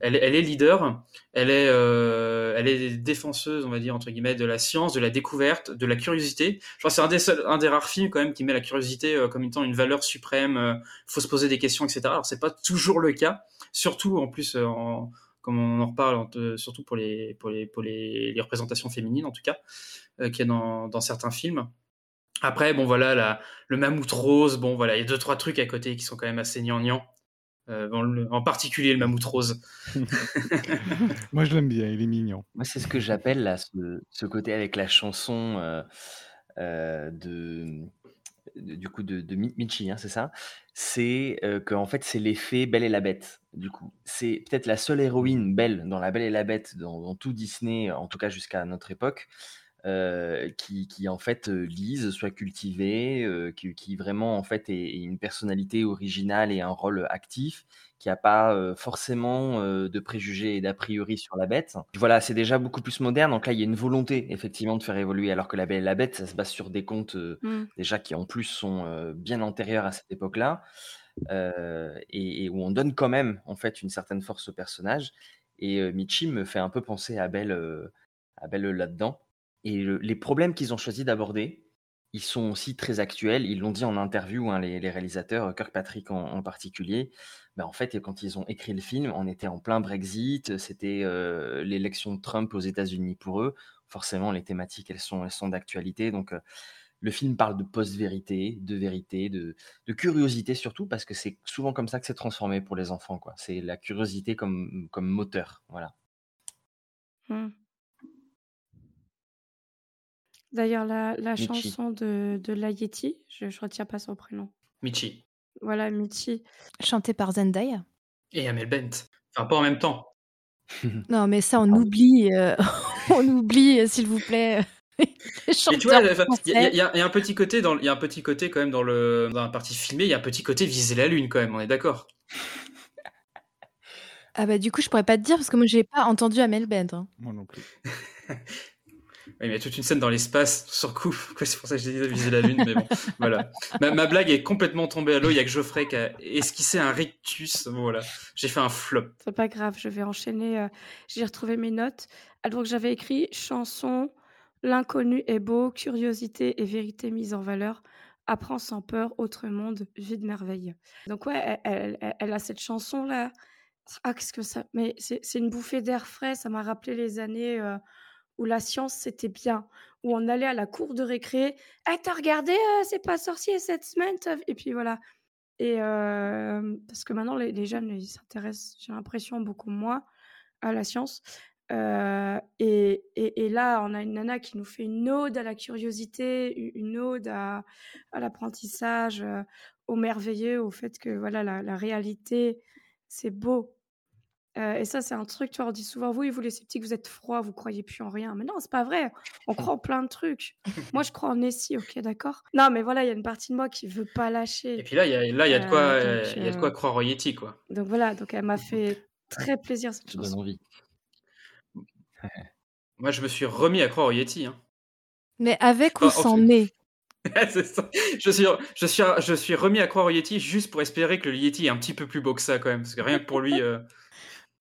elle, elle, est leader, elle est, elle est défenseuse, on va dire, entre guillemets, de la science, de la découverte, de la curiosité. Je pense que c'est un des, un des rares films, quand même, qui met la curiosité comme étant une valeur suprême. Il faut se poser des questions, etc. Alors, c'est pas toujours le cas surtout en plus, euh, comme on en reparle, surtout pour les, pour les, pour les, représentations féminines en tout cas, euh, qu'il y a dans, dans, certains films. Après, bon voilà, la, le mammouth rose, bon voilà, il y a deux trois trucs à côté qui sont quand même assez gnangnans. Euh, en particulier le mammouth rose. (laughs) Moi je l'aime bien, il est mignon. Moi c'est ce que j'appelle là, ce, ce, côté avec la chanson de du coup de, de Michi, hein, c'est ça? C'est euh, que en fait c'est l'effet Belle et la Bête. Du coup, c'est peut-être la seule héroïne belle dans la Belle et la Bête dans, tout Disney, en tout cas jusqu'à notre époque, euh, qui, qui, en fait euh, lise, soit cultivée, qui, qui, vraiment en fait est, une personnalité originale et un rôle actif qui a pas euh, forcément euh, de préjugés et d'a priori sur la bête. Voilà, c'est déjà beaucoup plus moderne. Donc là, il y a une volonté effectivement de faire évoluer, alors que la Belle et la Bête, ça se base sur des contes euh, mmh. déjà qui en plus sont bien antérieurs à cette époque-là, et, où on donne quand même en fait une certaine force au personnage. Et Michi me fait un peu penser à Belle, à Belle là-dedans. Et les problèmes qu'ils ont choisi d'aborder, ils sont aussi très actuels. Ils l'ont dit en interview, hein, les, réalisateurs, Kirkpatrick en, en particulier. Ben, en fait, quand ils ont écrit le film, on était en plein Brexit, c'était euh, l'élection de Trump aux États-Unis pour eux. Forcément, les thématiques, elles sont, d'actualité. Donc, euh, le film parle de post-vérité, de vérité, de, curiosité surtout, parce que c'est souvent comme ça que c'est transformé pour les enfants. C'est la curiosité comme, moteur. Voilà. Mmh. D'ailleurs, la, la chanson de, de Yeti, je ne retiens pas son prénom. Michi. Voilà, Michi. Chanté par Zendaya. Et Amel Bent. Enfin, pas en même temps. (laughs) Non, mais ça, on oublie. euh, (laughs) on oublie, euh, s'il vous plaît. (laughs) tu vois, il y, a- y y un petit côté dans, il y a un petit côté quand même dans le dans la partie filmée, il y a un petit côté viser la lune quand même. On est d'accord. Ah bah du coup, je pourrais pas te dire parce que moi, j'ai pas entendu Amel Bent. hein. Moi non plus. Il y a toute une scène dans l'espace sur coup. (laughs) C'est pour ça que j'ai dit viser la lune, mais bon, (laughs) voilà. Ma, blague est complètement tombée à l'eau. Il y a que Geoffrey qui a esquissé un rictus. Voilà, j'ai fait un flop. C'est pas grave, je vais enchaîner. euh, J'ai retrouvé mes notes. Ah, Donc j'avais écrit chanson, l'inconnu est beau, curiosité et vérité mise en valeur. Apprends sans peur, autre monde, vie de merveille. Donc ouais, elle, a cette chanson là. Ah qu'est-ce que ça Mais c'est c'est une bouffée d'air frais. Ça m'a rappelé les années euh, où la science c'était bien, où on allait à la cour de récré. Eh t'as regardé euh, C'est pas sorcier cette semaine Et puis voilà. Et parce que maintenant, les, jeunes, s'intéressent, j'ai l'impression, beaucoup moins à la science. Et, là, on a une nana qui nous fait une ode à la curiosité, une ode à, l'apprentissage, au merveilleux, au fait que voilà, la réalité, c'est beau. Euh, et ça, c'est un truc, tu vois, on dit souvent, oui, vous les sceptiques, vous êtes froids, vous croyez plus en rien. Mais non, c'est pas vrai. On croit en plein de trucs. (laughs) Moi, je crois en Nessie, ok, d'accord Non, mais voilà, il y a une partie de moi qui veut pas lâcher. Et puis là, il y a, là, il y a de quoi, Euh, donc, il y a de quoi euh, croire au Yeti, quoi. donc voilà, donc elle m'a fait très plaisir cette donne chanson. envie. (laughs) Moi, je me suis remis à croire au Yeti. Hein. Mais avec ou Oh, sans nez? (laughs) C'est ça. je, suis, je, suis, je suis remis à croire au Yeti juste pour espérer que le Yeti est un petit peu plus beau que ça, quand même. Parce que rien que pour lui. euh,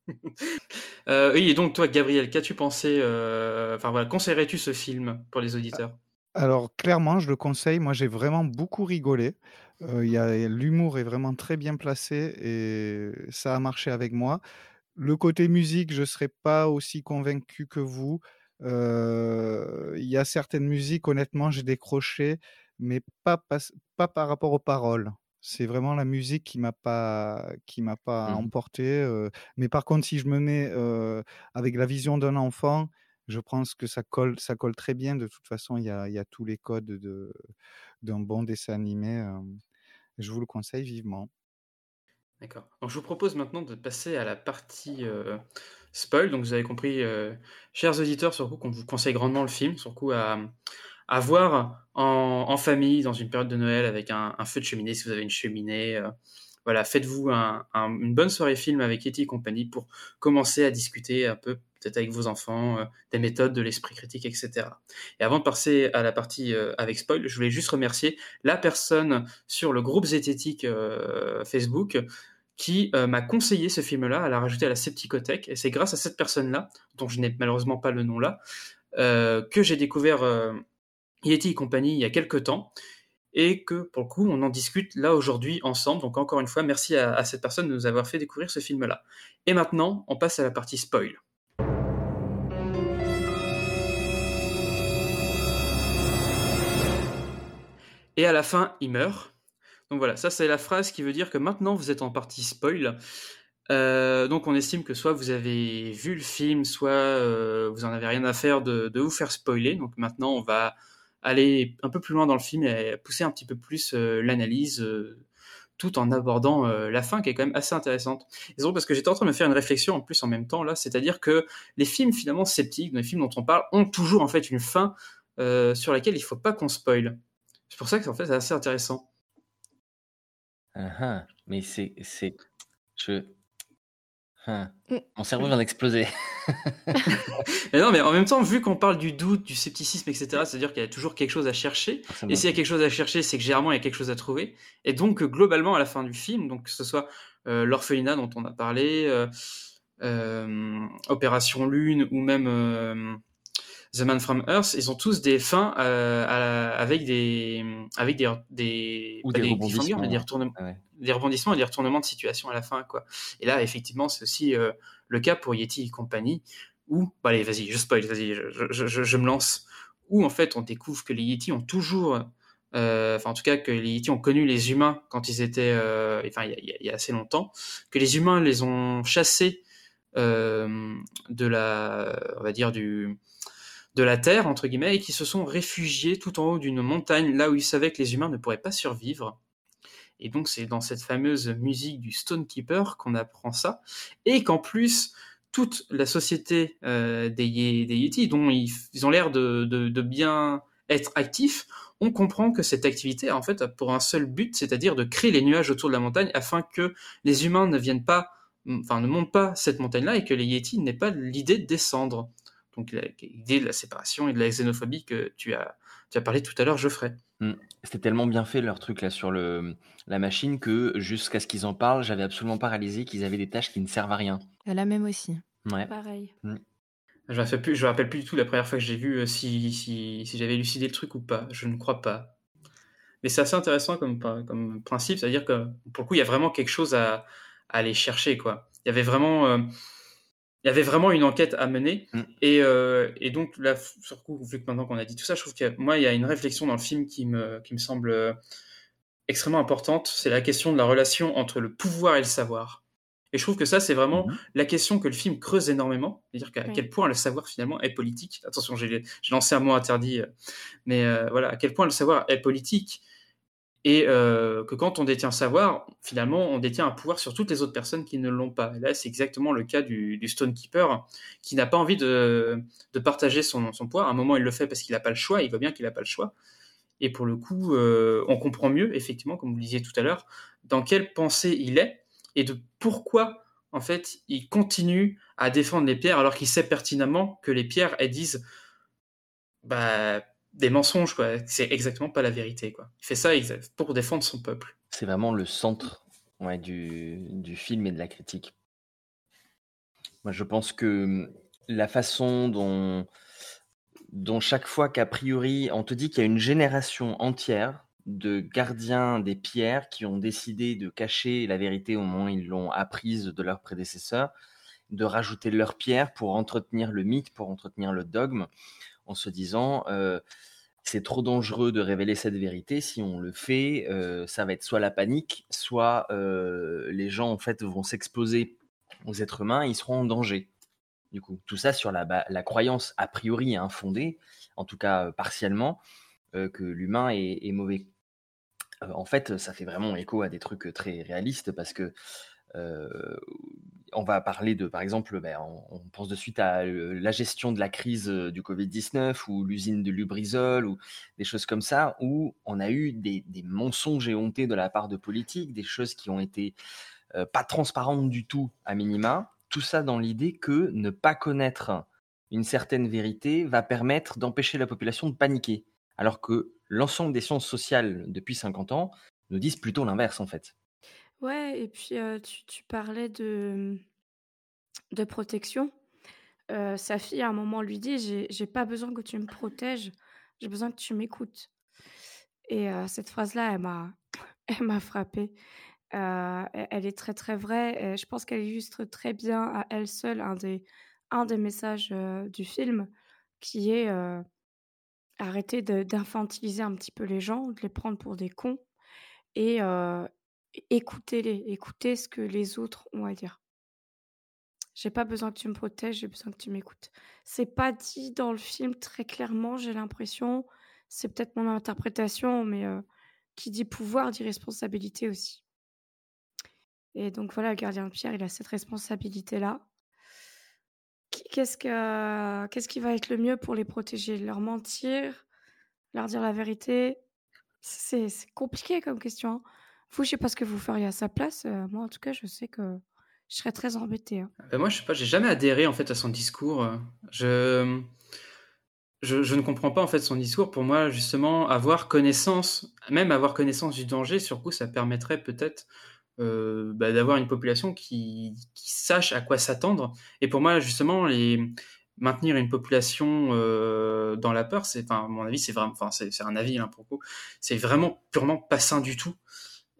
(laughs) euh, oui, et donc, toi, Gabriel, qu'as-tu pensé euh, Enfin, voilà, conseillerais-tu ce film pour les auditeurs? Alors clairement, je le conseille. Moi, j'ai vraiment beaucoup rigolé. Euh, L'humour est vraiment très bien placé et ça a marché avec moi. Le côté musique, je ne serais pas aussi convaincu que vous. Euh, Il y a certaines musiques, honnêtement, j'ai décroché, mais pas, pas par rapport aux paroles. C'est vraiment la musique qui m'a pas qui m'a pas Mhm. emporté. euh. mais par contre, si je me mets euh, avec la vision d'un enfant, je pense que ça colle, ça colle très bien. De toute façon, il y a, y a tous les codes de, d'un bon dessin animé. euh, je vous le conseille vivement. D'accord. Donc, je vous propose maintenant de passer à la partie spoil. Donc, vous avez compris, chers auditeurs, sur coup, qu'on vous conseille grandement le film, sur coup à, à voir en, en famille dans une période de Noël avec un, un feu de cheminée, si vous avez une cheminée. euh, voilà, faites-vous un- un- une bonne soirée film avec Yeti et compagnie pour commencer à discuter un peu, peut-être avec vos enfants, euh, des méthodes, de l'esprit critique, etc. Et avant de passer à la partie euh, avec spoil, je voulais juste remercier la personne sur le groupe Zététique euh, Facebook qui euh, m'a conseillé ce film-là, à l'a rajouté à la Septicothèque, et c'est grâce à cette personne-là, dont je n'ai malheureusement pas le nom là, euh, que j'ai découvert euh, Yeti et compagnie il y a quelques temps, et que pour le coup on en discute là aujourd'hui ensemble. Donc encore une fois, merci à, cette personne de nous avoir fait découvrir ce film-là. Et maintenant, on passe à la partie spoil. Et à la fin, il meurt. Donc voilà, ça c'est la phrase qui veut dire que maintenant vous êtes en partie spoil. Euh, donc on estime que soit vous avez vu le film, soit euh, vous en avez rien à faire de vous faire spoiler. Donc maintenant on va aller un peu plus loin dans le film et pousser un petit peu plus euh, l'analyse euh, tout en abordant euh, la fin qui est quand même assez intéressante. Et c'est drôle parce que j'étais en train de me faire une réflexion en plus en même temps là, c'est-à-dire que les films finalement sceptiques, les films dont on parle, ont toujours en fait une fin sur laquelle il faut pas qu'on spoil. C'est pour ça que en fait c'est assez intéressant. Ah, ah, mais c'est... Je. Ah. Mm. Mon cerveau vient d'exploser. (laughs) Mais non, mais en même temps, vu qu'on parle du doute, du scepticisme, etc., c'est-à-dire qu'il y a toujours quelque chose à chercher. Ça Et me- s'il y a quelque chose à chercher, c'est que généralement il y a quelque chose à trouver. Et donc globalement à la fin du film, donc que ce soit euh, l'orphelinat dont on a parlé, euh, euh, Opération Lune ou même euh, The Man from Earth, ils ont tous des fins euh, à avec des avec des des, Ou pas des cliffhangers, rebondissements, mais des ouais. retournements Ouais. Des rebondissements et des retournements de situation à la fin quoi. Et là effectivement c'est aussi euh, le cas pour Yeti et compagnie où bah, allez vas-y je spoil vas-y je, me lance où en fait on découvre que les Yeti ont toujours euh, enfin en tout cas que les Yeti ont connu les humains quand ils étaient euh, enfin il y, a- assez longtemps que les humains les ont chassés de la on va dire du de la terre entre guillemets et qui se sont réfugiés tout en haut d'une montagne là où ils savaient que les humains ne pourraient pas survivre Et donc c'est dans cette fameuse musique du Stonekeeper qu'on apprend ça, et qu'en plus toute la société euh, des, Yeti, dont ils, ont l'air de, bien être actifs, on comprend que cette activité a en fait pour un seul but, c'est-à-dire de créer les nuages autour de la montagne afin que les humains ne viennent pas, enfin ne montent pas cette montagne-là et que les Yétis n'aient pas l'idée de descendre. Donc l'idée de la séparation et de la xénophobie que tu as, tu as parlé tout à l'heure, Geoffrey. Mmh. C'était tellement bien fait leur truc là sur le, la machine que jusqu'à ce qu'ils en parlent, j'avais absolument pas réalisé qu'ils avaient des tâches qui ne servent à rien. La même aussi. Ouais. Pareil. Mmh. Je ne rappelle, plus, je me rappelle plus du tout la première fois que j'ai vu euh, si, si, si j'avais élucidé le truc ou pas. Je ne crois pas. Mais c'est assez intéressant comme, comme principe, c'est-à-dire que pour le coup, il y a vraiment quelque chose à, à aller chercher. Quoi. Il y avait vraiment. Euh, il y avait vraiment une enquête à mener. Mm. Et, euh, et, donc, là, sur coup, vu que maintenant qu'on a dit tout ça, je trouve que moi, il y a une réflexion dans le film qui me, qui me semble euh, extrêmement importante. C'est la question de la relation entre le pouvoir et le savoir. Et je trouve que ça, c'est vraiment mm-hmm. la question que le film creuse énormément. C'est-à-dire qu'à quel point le savoir, finalement, est politique. Attention, j'ai lancé un mot interdit. Euh, mais voilà, à quel point le savoir est politique et euh, que quand on détient savoir, finalement, on détient un pouvoir sur toutes les autres personnes qui ne l'ont pas. Et là, c'est exactement le cas du, du Stonekeeper, qui n'a pas envie de, partager son, son, pouvoir. À un moment, il le fait parce qu'il n'a pas le choix, il voit bien qu'il n'a pas le choix. Et pour le coup, euh, on comprend mieux, effectivement, comme vous le disiez tout à l'heure, dans quelle pensée il est et de pourquoi, en fait, il continue à défendre les pierres alors qu'il sait pertinemment que les pierres, elles disent, bah, des mensonges, quoi. C'est exactement pas la vérité, quoi. Il fait ça pour défendre son peuple. C'est vraiment le centre du, du, film et de la critique. Moi, je pense que hum, la façon dont, dont chaque fois qu'a priori, on te dit qu'il y a une génération entière de gardiens des pierres qui ont décidé de cacher la vérité au moment où ils l'ont apprise de leurs prédécesseurs, de rajouter leurs pierres pour entretenir le mythe, pour entretenir le dogme en se disant c'est trop dangereux de révéler cette vérité. Si on le fait, ça va être soit la panique, soit les gens en fait vont s'exposer aux êtres humains, ils seront en danger. Du coup, tout ça sur la, croyance a priori infondée, en tout cas partiellement, que l'humain est, mauvais. en fait, ça fait vraiment écho à des trucs très réalistes parce que on va parler de, par exemple, ben, on, pense de suite à la gestion de la crise du Covid-19 ou l'usine de Lubrizol ou des choses comme ça, où on a eu des, mensonges éhontés de la part de politiques, des choses qui ont été pas transparentes du tout à minima. Tout ça dans l'idée que ne pas connaître une certaine vérité va permettre d'empêcher la population de paniquer. Alors que l'ensemble des sciences sociales depuis 50 ans nous disent plutôt l'inverse en fait. Ouais, et puis tu, tu parlais de, de protection. sa fille, à un moment, lui dit J'ai j'ai pas besoin que tu me protèges, j'ai besoin que tu m'écoutes. Et cette phrase-là, elle m'a (laughs) elle m'a frappée. elle est très très vraie. Je pense qu'elle illustre très bien à elle seule un des, un des messages du film qui est arrêter d'infantiliser un petit peu les gens, de les prendre pour des cons et, écoutez-les, écoutez ce que les autres ont à dire. J'ai pas besoin que tu me protèges, j'ai besoin que tu m'écoutes. C'est pas dit dans le film très clairement, j'ai l'impression. C'est peut-être mon interprétation, mais qui dit pouvoir dit responsabilité aussi. Et donc voilà, le gardien de pierre, il a cette responsabilité-là. Qu'est-ce, que, qu'est-ce qui va être le mieux pour les protéger? Leur mentir? Leur dire la vérité? C'est, compliqué comme question. Hein. Vous, je sais pas ce que vous feriez à sa place. Euh, moi, en tout cas, je sais que je serais très embêtée. Hein. Ben moi, je sais pas, j'ai jamais adhéré en fait à son discours. Euh. Je... ne comprends pas en fait son discours. Pour moi, justement, avoir connaissance, même avoir connaissance du danger, sur ça permettrait peut-être euh, bah, d'avoir une population qui, sache à quoi s'attendre. Et pour moi, justement, maintenir une population dans la peur, c'est, mon avis, c'est vraiment, c'est, un avis hein, pour c'est vraiment purement pas sain du tout.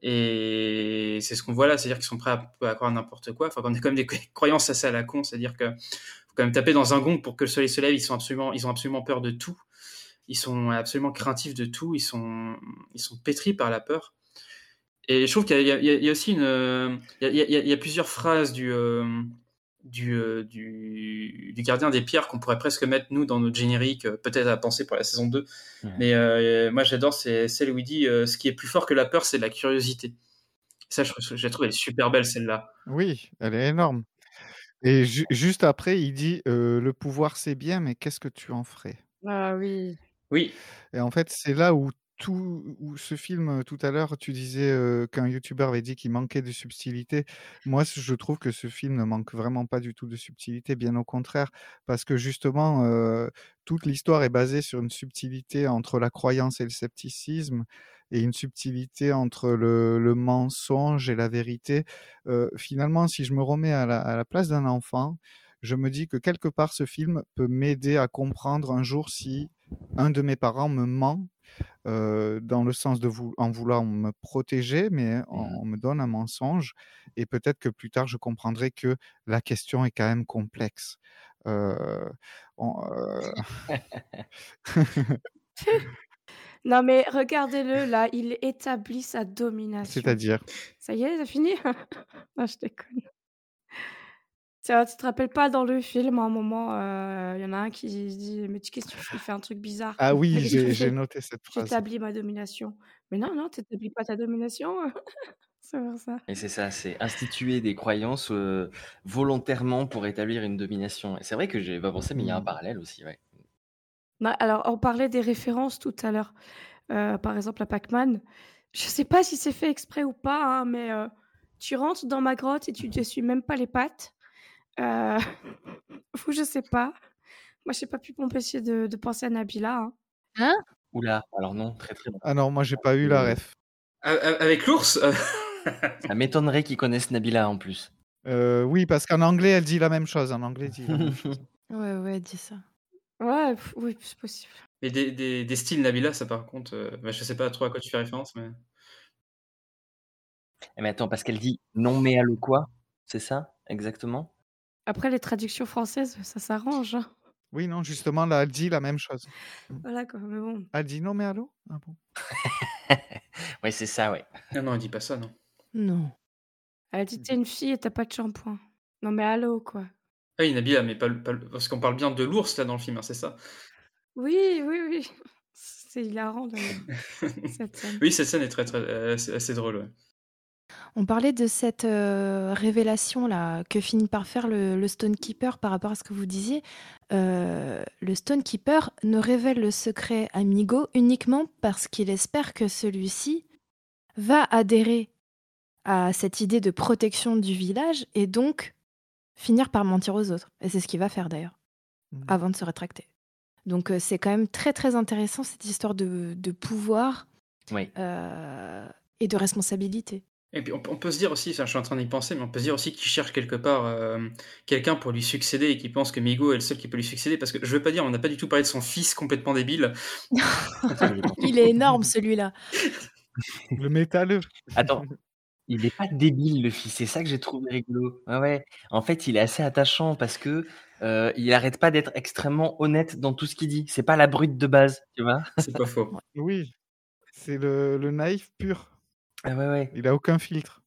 Et c'est ce qu'on voit là, c'est-à-dire qu'ils sont prêts à, croire n'importe quoi. Enfin, on a quand même des (laughs) croyances assez à la con, c'est-à-dire que faut quand même taper dans un gong pour que le soleil se lève. Ils sont absolument, ils ont absolument peur de tout. Ils sont absolument craintifs de tout. Ils sont, ils sont pétris par la peur. Et je trouve qu'il y, a aussi une, il y a, il y a plusieurs phrases du, euh, euh, du, du, gardien des pierres qu'on pourrait presque mettre nous dans notre générique, euh, peut-être à penser pour la saison 2. Mais euh, moi j'adore, c'est celle où il dit ce qui est plus fort que la peur, c'est la curiosité. Ça, je je la trouve, elle est super belle celle-là. Oui, elle est énorme et ju juste après, il dit, «Le pouvoir, c'est bien, mais qu'est-ce que tu en ferais?» Ah oui. Oui. et en fait, c'est là où tout ce film, tout à l'heure, tu disais, qu'un youtubeur avait dit qu'il manquait de subtilité. Moi, je trouve que ce film ne manque vraiment pas du tout de subtilité, bien au contraire, parce que justement, toute l'histoire est basée sur une subtilité entre la croyance et le scepticisme et une subtilité entre le mensonge et la vérité. Finalement, si je me remets à la place d'un enfant, je me dis que quelque part ce film peut m'aider à comprendre un jour si un de mes parents me ment, dans le sens de vou en voulant me protéger, mais on me donne un mensonge et peut-être que plus tard je comprendrai que la question est quand même complexe. On, heu (laughs) (laughs) Non mais regardez-le là, il établit sa domination. C'est-à-dire? Ça y est, c'est fini? (laughs) Non, je déconne. Tu te rappelles pas dans le film, à un moment, il y en a un qui se dit: «Mais tu qu'est-ce que tu fais?» il fait un truc bizarre. Ah oui, (laughs) j'ai j'ai noté cette phrase. «J'établis ma domination». Mais non, non, tu établis pas ta domination. (laughs) C'est pour ça. Et c'est ça, c'est instituer des croyances, heu, volontairement pour établir une domination et c'est vrai que avais pas pensé, mais il y a un Mmh. parallèle aussi, ouais. Bah, alors, on parlait des références tout à l'heure, heu, par exemple à Pac-Man. Je sais pas si c'est fait exprès ou pas, hein, mais tu rentres dans ma grotte et tu t'essuies même pas les pattes. (laughs) Heu, ou je sais pas. Moi, j'ai pas pu m'empêcher de de penser à Nabila, hein. Hein? Ouh là, alors non, très, très Ah non, moi j'ai pas eu la ref. A a avec l'ours? (laughs) Ça m'étonnerait qu'ils connaissent Nabila en plus. Heu, oui, parce qu'en anglais, elle dit la même chose. En anglais, elle dit la même (laughs) chose. Ouais, ouais, dis ça. Ouais, pff, oui, c'est possible. Mais des des des styles Nabila, ça par contre, heu, bah, je sais pas trop à quoi tu fais référence, mais Eh mais attends, parce qu'elle dit: «Non mais allô quoi?» c'est ça, exactement? Après les traductions françaises, ça s'arrange, hein. Oui, non, justement, là, elle dit la même chose. Mmh. Voilà quoi, mais bon. Elle dit: «Non mais allô?» ah bon? (laughs) Ouais, c'est ça, ouais. non, non, elle dit pas ça, non. Non. Elle a dit: «Tu es une fille et tu as pas de shampoing». Non mais allô, quoi. Ah oui, Nabila, mais pas le pas le parce qu'on parle bien de l'ours là dans le film, hein, c'est ça? Oui, oui, oui. (laughs) C'est hilarant d'ailleurs, (laughs) cette scène. Oui, cette scène est très, très, heu, assez assez drôle, ouais. On parlait de cette, heu, révélation-là que finit par faire le le Stonekeeper par rapport à ce que vous disiez. Heu, le Stonekeeper ne révèle le secret à Migo uniquement parce qu'il espère que celui-ci va adhérer à cette idée de protection du village et donc finir par mentir aux autres et c'est ce qu'il va faire d'ailleurs, Mmh. avant de se rétracter. Donc heu, c'est quand même très, très intéressant cette histoire de de pouvoir, Oui. et de responsabilité. Et puis on peut on peut se dire aussi, je suis en train d'y penser, mais on peut se dire aussi qu'il cherche quelque part, hem, quelqu'un pour lui succéder et qu'il pense que Migo est le seul qui peut lui succéder parce que je veux pas dire, on n'a pas du tout parlé de son fils complètement débile. (laughs) Il est énorme celui-là. (laughs) Le métalleux. Attends, il est pas débile le fils, c'est ça que j'ai trouvé rigolo. Ouais, ouais. En fait, il est assez attachant parce que, heu, il arrête pas d'être extrêmement honnête dans tout ce qu'il dit. C'est pas la brute de base, tu vois? C'est pas faux. Oui, c'est le le naïf pur. Ah ouais, ouais. Il a aucun filtre.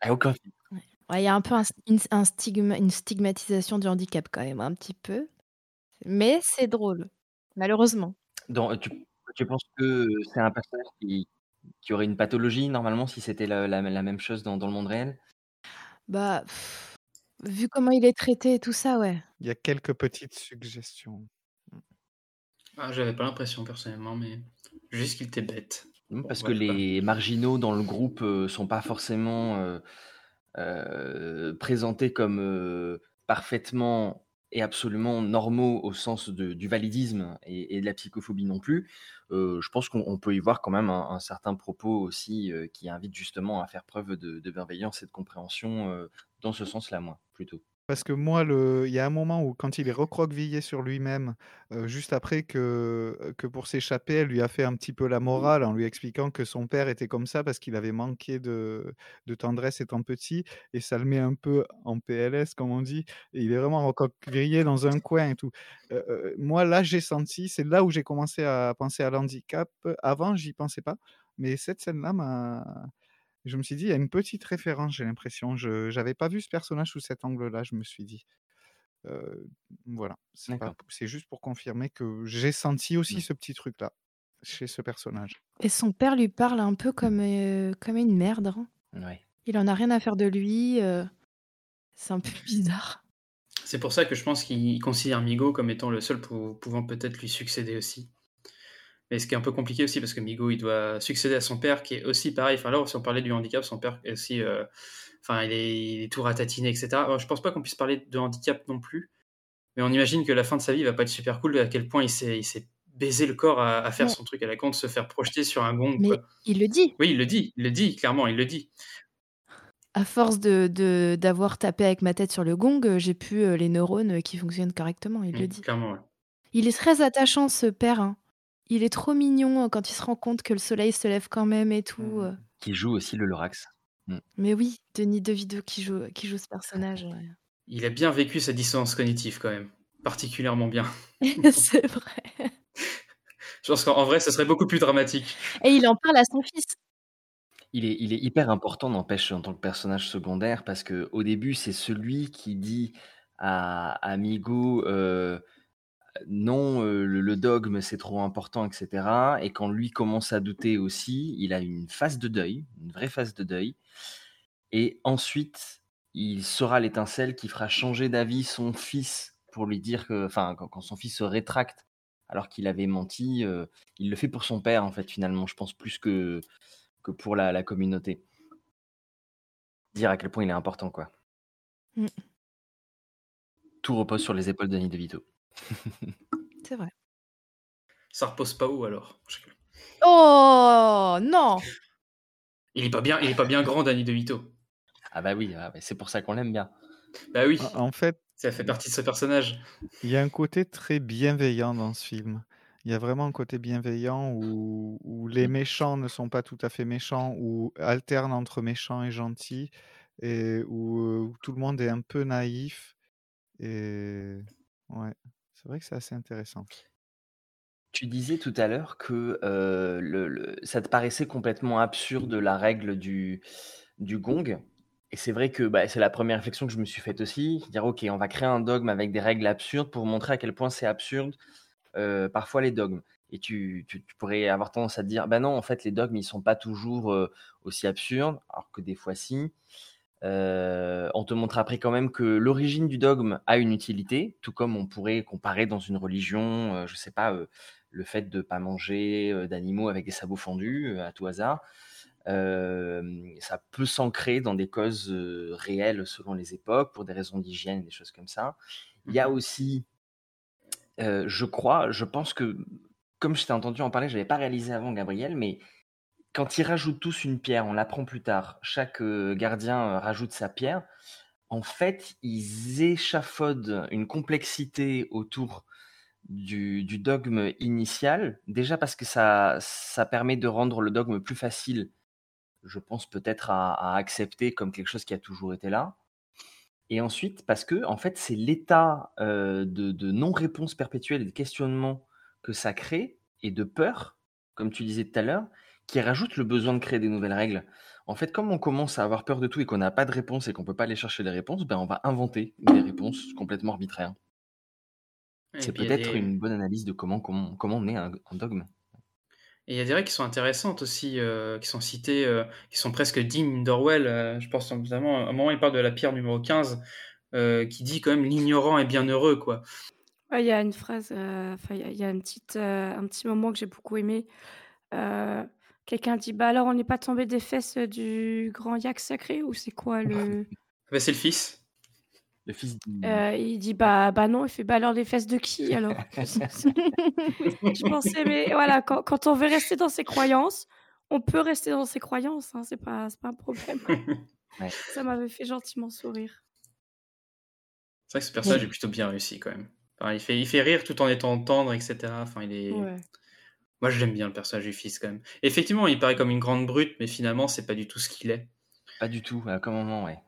Ah aucun filtre. Ouais, il y a un peu un une un stigma une stigmatisation du handicap quand même, un petit peu. Mais c'est drôle, malheureusement. Dans tu tu penses que c'est un personnage qui qui aurait une pathologie normalement si c'était la la la même chose dans dans le monde réel? Bah, vu comment il est traité et tout ça, ouais. Il y a quelques petites suggestions. Ah, j'avais pas l'impression personnellement, mais juste qu'il était bête. Mmh, Bon, parce que quoi. les marginaux dans le groupe, heu, sont pas forcément, heu heu, présentés comme, heu, parfaitement et absolument normaux au sens de du validisme et et de la psychophobie non plus. Je pense qu'on on peut y voir quand même un un certain propos aussi, qui invite justement à faire preuve de de bienveillance et de compréhension, dans ce sens-là, moi, plutôt. Parce que moi, le il y a un moment où quand il est recroquevillé sur lui-même, heu, juste après que, heu, que pour s'échapper, elle lui a fait un petit peu la morale en lui expliquant que son père était comme ça parce qu'il avait manqué de de tendresse étant petit et ça le met un peu en PLS comme on dit et il est vraiment recroquevillé dans un coin et tout. Heu, moi là, j'ai senti, c'est là où j'ai commencé à penser à l'handicap. Avant, j'y pensais pas, mais cette scène-là m'a je me suis dit: «Il y a une petite référence», j'ai l'impression. Je j'avais pas vu ce personnage sous cet angle-là, je me suis dit. Voilà, c'est juste pour confirmer que j'ai senti aussi Mmh. ce petit truc-là, chez ce personnage. Et son père lui parle un peu comme, heu, comme une merde, hein. Ouais. Il en a rien à faire de lui. euh, C'est un peu (laughs) bizarre. C'est pour ça que je pense qu'il considère Migo comme étant le seul pou- pouvant peut-être lui succéder aussi. Mais ce qui est un peu compliqué aussi, parce que Migo, il doit succéder à son père, qui est aussi pareil. Enfin, là, si on parlait du handicap, son père est aussi. euh, Enfin, il est, il est tout ratatiné, etc. Alors, je pense pas qu'on puisse parler de handicap non plus. Mais on imagine que la fin de sa vie va pas être super cool, à quel point il s'est baisé le corps à, à faire Ouais. son truc à la con, de se faire projeter sur un gong. Mais quoi. il le dit. Oui, il le dit, il le dit, clairement, il le dit. À force de d'avoir tapé avec ma tête sur le gong, euh, j'ai pu euh, les neurones euh, qui fonctionnent correctement. Il le Mm, dit. Clairement, ouais. Il est très attachant, ce père. hein. Il est trop mignon euh, quand il se rend compte que le soleil se lève quand même et tout. euh. Qui joue aussi le Lorax. Mm. Mais oui, Denis DeVito qui joue, qui joue ce personnage. ouais. Il a bien vécu sa dissonance cognitive quand même. Particulièrement bien. (laughs) C'est vrai. (laughs) Je pense qu'en en vrai, ce serait beaucoup plus dramatique. Et il en parle à son fils. Il est, il est hyper important, n'empêche, en tant que personnage secondaire, parce que au début, c'est celui qui dit à, à Migo euh, non, euh, le, le dogme c'est trop important, etc. Et quand lui commence à douter aussi, il a une phase de deuil, une vraie phase de deuil. Et ensuite, il sera l'étincelle qui fera changer d'avis son fils pour lui dire que, enfin, quand, quand son fils se rétracte alors qu'il avait menti, euh, il le fait pour son père, en fait, finalement, je pense, plus que, que pour la, la communauté. Dire à quel point il est important, quoi. Mm. Tout repose sur les épaules de Danny DeVito. C'est vrai. Ça repose pas où alors. Oh non Il est pas bien, il est pas bien grand, Danny DeVito. Ah bah oui, ah bah c'est pour ça qu'on l'aime bien. Bah oui, En fait, ça fait partie de ce personnage. il y a un côté très bienveillant dans ce film. Il y a vraiment un côté bienveillant où, où les méchants ne sont pas tout à fait méchants, où alternent entre méchants et gentils, et où, euh, où tout le monde est un peu naïf. Et ouais, c'est vrai que c'est assez intéressant. Tu disais tout à l'heure que euh, ça te paraissait complètement absurde la règle du, gong. Et c'est vrai que bah, c'est la première réflexion que je me suis faite aussi. Dire, OK, on va créer un dogme avec des règles absurdes pour montrer à quel point c'est absurde euh, parfois les dogmes. Et tu pourrais avoir tendance à te dire, bah non, en fait, les dogmes, ils sont pas toujours euh, aussi absurdes, alors que des fois, si. Euh, on te montre après quand même que l'origine du dogme a une utilité, tout comme on pourrait comparer dans une religion, euh, je sais pas, euh, le fait de pas manger euh, d'animaux avec des sabots fendus à tout hasard. Ça peut s'ancrer dans des causes réelles selon les époques, pour des raisons d'hygiène, des choses comme ça. Il y a aussi, euh, je crois, je pense que, comme je t'ai entendu en parler, je n'avais pas réalisé avant, Gabriel, mais quand ils rajoutent tous une pierre, on l'apprend plus tard, chaque euh, gardien euh, rajoute sa pierre, en fait, ils échafaudent une complexité autour du, dogme initial, déjà parce que ça, permet de rendre le dogme plus facile, je pense peut-être à, à accepter comme quelque chose qui a toujours été là. Et ensuite, parce que en fait, c'est l'état euh, de, de non-réponse perpétuelle et de questionnement que ça crée, et de peur, comme tu disais tout à l'heure, qui rajoute le besoin de créer des nouvelles règles. En fait, comme on commence à avoir peur de tout et qu'on n'a pas de réponse et qu'on peut pas aller chercher les réponses, ben on va inventer des réponses complètement arbitraires. C'est peut-être des- une bonne analyse de comment, comment, comment on est un, un dogme. Et il y a des règles qui sont intéressantes aussi, euh, qui sont citées, euh, qui sont presque dignes d'Orwell. euh, je pense notamment, à un moment, il parle de la pierre numéro 15, euh, qui dit quand même l'ignorant est bien heureux, quoi. Ouais, il y a une phrase, euh, enfin, il y a, y a une petite, euh, un petit moment que j'ai beaucoup aimé. Euh, Quelqu'un dit, bah alors on n'est pas tombé des fesses du grand yak sacré ou c'est quoi le... Bah, c'est le fils. Le fils Euh, il dit, bah, bah non, il fait, bah alors les fesses de qui alors? (laughs) Je pensais, mais voilà, quand, quand on veut rester dans ses croyances, on peut rester dans ses croyances, hein, c'est pas, c'est pas un problème. (laughs) Ouais. Ça m'avait fait gentiment sourire. C'est vrai que ce personnage est plutôt bien réussi quand même. Enfin, il, fait, il fait rire tout en étant tendre, etc. Enfin, il est... Ouais. Moi, je l'aime bien, le personnage du fils, quand même. Effectivement, il paraît comme une grande brute, mais finalement, c'est pas du tout ce qu'il est. Pas du tout, à un moment, ouais.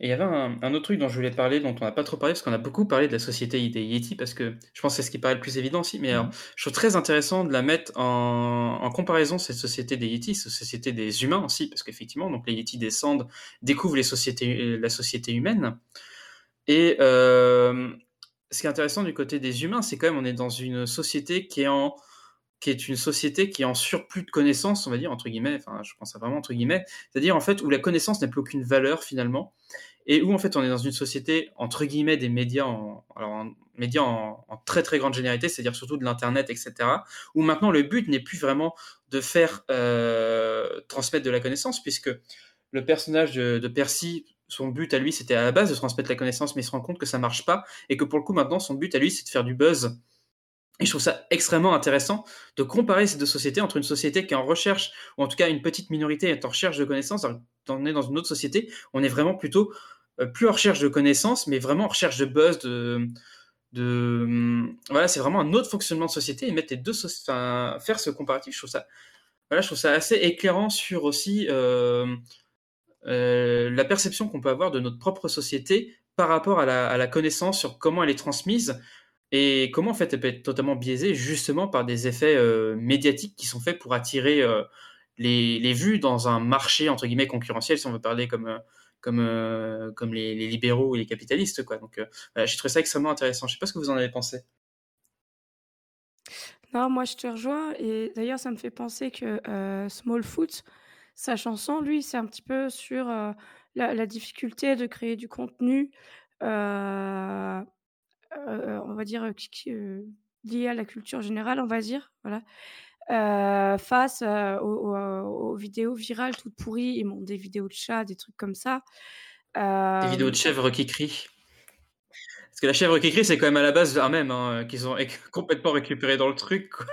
Et il y avait un, un autre truc dont je voulais parler, dont on n'a pas trop parlé, parce qu'on a beaucoup parlé de la société des Yeti, parce que je pense que c'est ce qui paraît le plus évident aussi, mais alors, je trouve très intéressant de la mettre en, en comparaison, cette société des Yeti, cette société des humains aussi, parce qu'effectivement, donc les Yeti descendent, découvrent les sociétés, la société humaine, et euh, ce qui est intéressant du côté des humains, c'est quand même on est dans une société qui est en qui est une société qui est en surplus de connaissances, on va dire, entre guillemets, enfin, je pense à vraiment entre guillemets, c'est-à-dire en fait où la connaissance n'a plus aucune valeur finalement, et où en fait on est dans une société, entre guillemets, des médias en, alors, médias en, très très grande généralité, c'est-à-dire surtout de l'Internet, etc., où maintenant le but n'est plus vraiment de faire euh, transmettre de la connaissance, puisque le personnage de, de Percy, son but à lui, c'était à la base de transmettre la connaissance, mais il se rend compte que ça marche pas, et que pour le coup maintenant, son but à lui, c'est de faire du buzz et je trouve ça extrêmement intéressant de comparer ces deux sociétés entre une société qui est en recherche, ou en tout cas une petite minorité est en recherche de connaissances, on est dans une autre société, on est vraiment plutôt euh, plus en recherche de connaissances, mais vraiment en recherche de buzz, de, hum, voilà, c'est vraiment un autre fonctionnement de société et mettre les deux, soci- enfin, faire ce comparatif, je trouve ça, voilà, je trouve ça assez éclairant sur aussi euh, euh, la perception qu'on peut avoir de notre propre société par rapport à la connaissance sur comment elle est transmise et comment en fait elle peut être totalement biaisée justement par des effets euh, médiatiques qui sont faits pour attirer euh, les, les vues dans un marché entre guillemets concurrentiel si on veut parler comme euh, comme comme les, libéraux et les capitalistes quoi. Donc voilà, j'ai trouvé ça extrêmement intéressant. Je sais pas ce que vous en avez pensé. Non, moi je te rejoins. Et d'ailleurs ça me fait penser que euh, Smallfoot, sa chanson, lui, c'est un petit peu sur la, difficulté de créer du contenu, euh, on va dire, euh, euh, lié à la culture générale, on va dire, voilà, euh, face euh, aux, vidéos virales toutes pourries. Ils montent des vidéos de chats, des trucs comme ça. des vidéos de chèvres qui crient parce que la chèvre qui crie c'est quand même à la base un même hein, qu'ils ont (laughs) complètement récupéré dans le truc quoi.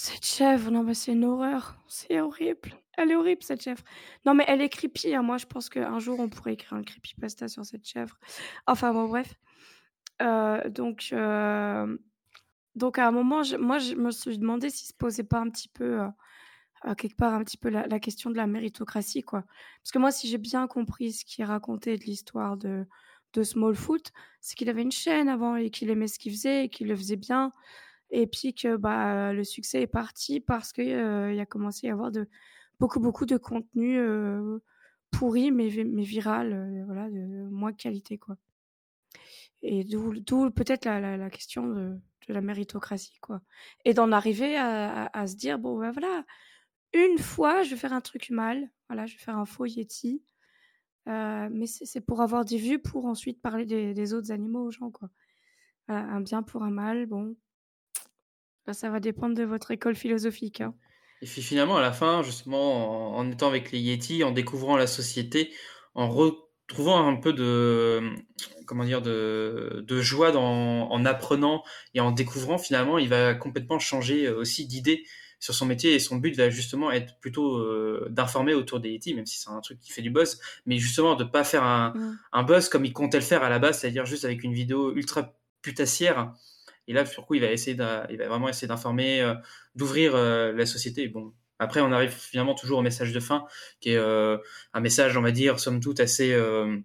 Cette chèvre, non mais c'est une horreur, c'est horrible. Elle est horrible cette chèvre. Non mais elle est creepy, hein. Moi je pense qu'un jour on pourrait écrire un creepypasta sur cette chèvre. Enfin bon bref. Euh, donc, euh, donc à un moment, moi je me suis demandé s'il se posait pas un petit peu, euh, quelque part un petit peu la, la question de la méritocratie quoi. Parce que moi si j'ai bien compris ce qui est raconté de l'histoire de, de Smallfoot, c'est qu'il avait une chaîne avant et qu'il aimait ce qu'il faisait et qu'il le faisait bien. Et puis que bah, le succès est parti parce qu'il y a commencé à y avoir de, beaucoup, beaucoup de contenu euh, pourri, mais, mais viral, euh, voilà, de, moins qualité. Quoi. Et d'où peut-être la, la, question de, de la méritocratie. Quoi. Et d'en arriver à, à, se dire, bon, ben voilà, une fois, je vais faire un truc mal, voilà, je vais faire un faux Yeti, euh, mais c'est pour avoir des vues pour ensuite parler des, autres animaux aux gens. Quoi. Un bien pour un mal, bon, ça, ça va dépendre de votre école philosophique. Hein. Et puis finalement, à la fin, justement, en, en étant avec les Yétis, en découvrant la société, en retrouvant un peu de, comment dire, de, de joie dans, en apprenant et en découvrant, finalement, il va complètement changer euh, aussi d'idée sur son métier et son but va justement être plutôt euh, d'informer autour des Yétis, même si c'est un truc qui fait du buzz, mais justement de pas faire un, Mm. un buzz comme il comptait le faire à la base, c'est-à-dire juste avec une vidéo ultra putassière. Et là, coup, il va essayer il va vraiment essayer d'informer, euh, d'ouvrir euh, la société. Et bon, après, on arrive finalement toujours au message de fin, qui est euh, un message, on va dire, somme toute assez, euh,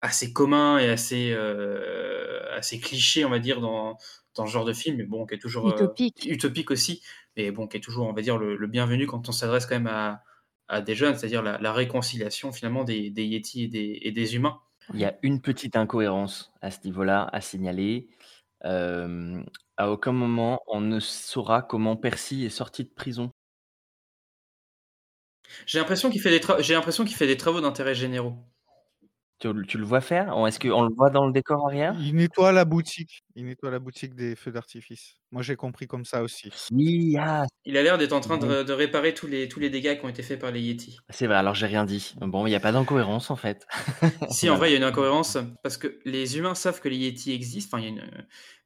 assez commun et assez, euh, assez cliché, on va dire, dans, dans ce genre de film, mais bon, qui est toujours euh, Utopique. utopique aussi, mais bon, qui est toujours, on va dire, le, le bienvenu quand on s'adresse quand même à, à des jeunes, c'est-à-dire la, la réconciliation finalement des, des Yetis et des, et des humains. Il y a une petite incohérence à ce niveau-là à signaler. À aucun moment on ne saura comment Percy est sorti de prison. J'ai l'impression qu'il fait des j'ai l'impression qu'il fait des travaux d'intérêt généraux. Tu, tu le vois faire? Est-ce qu'on le voit dans le décor arrière? Il nettoie la boutique. Il nettoie la boutique des feux d'artifice. Moi, j'ai compris comme ça aussi. Oui, ah, Il a l'air d'être en train de, de réparer tous les, tous les dégâts qui ont été faits par les Yetis. c'est vrai, alors j'ai rien dit. Bon, il n'y a pas d'incohérence en fait. (laughs) Si, en vrai, il y a une incohérence parce que les humains savent que les Yetis existent. Enfin, il y a une...